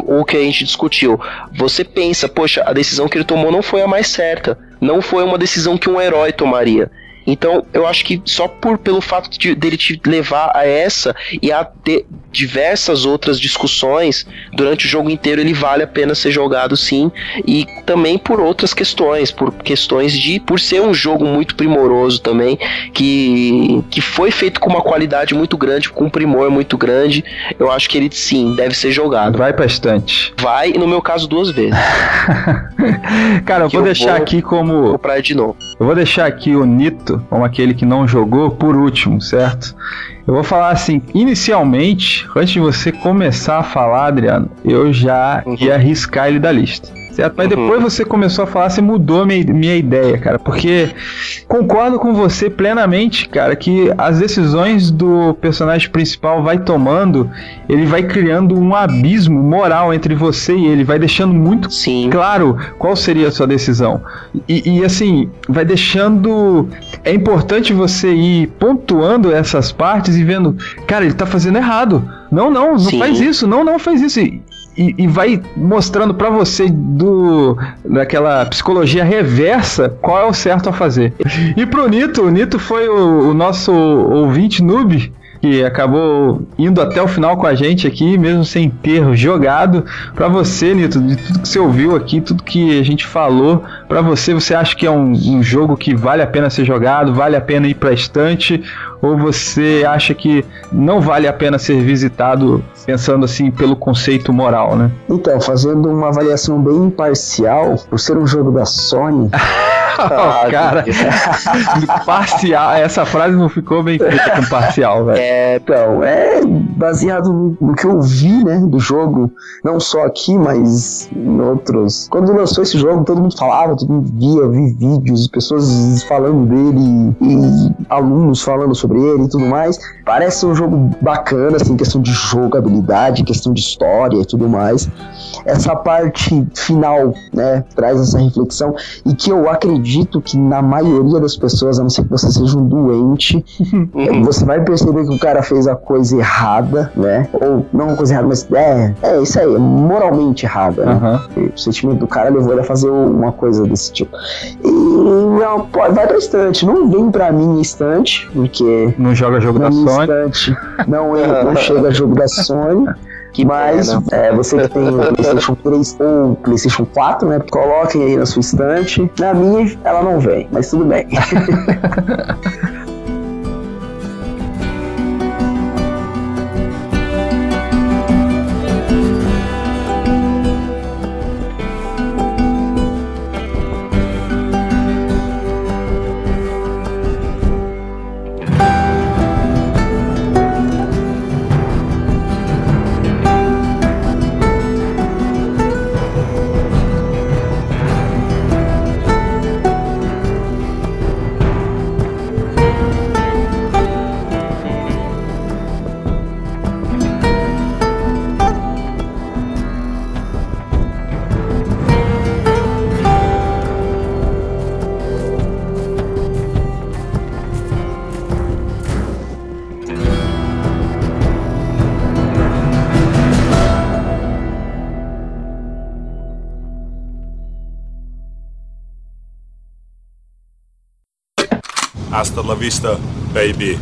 O que a gente discutiu. Você pensa, poxa, a decisão que ele tomou não foi a mais certa. Não foi uma decisão que um herói tomaria. Então, eu acho que só por pelo fato de, dele te levar a essa e a ter diversas outras discussões durante o jogo inteiro, ele vale a pena ser jogado sim. E também por outras questões, por questões de. por ser um jogo muito primoroso também, que, que foi feito com uma qualidade muito grande, com um primor muito grande. Eu acho que ele sim deve ser jogado. Vai pra estante. Vai, e no meu caso, duas vezes. Cara, eu vou eu deixar vou aqui como. Comprar de novo. Eu vou deixar aqui o Nito, como aquele que não jogou, por último, certo? Eu vou falar assim, inicialmente, antes de você começar a falar, Adriano, eu já ia arriscar ele da lista. Certo? Mas depois você começou a falar, você mudou minha, minha ideia, cara. Porque concordo com você plenamente, cara, que as decisões do personagem principal vai tomando, ele vai criando um abismo moral entre você e ele, vai deixando muito claro qual seria a sua decisão. E, e, assim, vai deixando. É importante você ir pontuando essas partes e vendo, cara, ele tá fazendo errado. Não, não, não Sim. faz isso, não, não faz isso. E, e- e vai mostrando pra você do daquela psicologia reversa qual é o certo a fazer. E pro Nito, o Nito foi o, o nosso ouvinte noob que acabou indo até o final com a gente aqui, mesmo sem ter jogado. Pra você, Nito, de tudo que você ouviu aqui, tudo que a gente falou, pra você, você acha que é um, um jogo que vale a pena ser jogado, vale a pena ir pra estante, ou você acha que não vale a pena ser visitado pensando assim pelo conceito moral, né? Então, fazendo uma avaliação bem imparcial, por ser um jogo da Sony. Oh, cara, parcial, essa frase não ficou bem feita com parcial, velho. É, então, é baseado no, no que eu vi, né, do jogo, não só aqui, mas em outros. Quando lançou esse jogo, todo mundo falava, todo mundo via, vi vídeos, pessoas falando dele e alunos falando sobre ele e tudo mais. Parece um jogo bacana, assim, questão de jogabilidade, questão de história e tudo mais. Essa parte final, né, traz essa reflexão e que eu acredito que na maioria das pessoas, a não ser que você seja um doente, você vai perceber que o cara fez a coisa errada, né? Ou não uma coisa errada, mas é, é isso aí, é moralmente errada, né? O sentimento do cara levou ele a fazer uma coisa desse tipo. E não, pode, vai pra estante, não vem pra mim estante, porque Não joga jogo da Sony. estante não, não chega jogo da Sony. Mas pena. é, você que tem o PlayStation 3 ou PlayStation 4, né? Coloquem aí na sua estante. Na minha, ela não vem, mas tudo bem. vista, baby.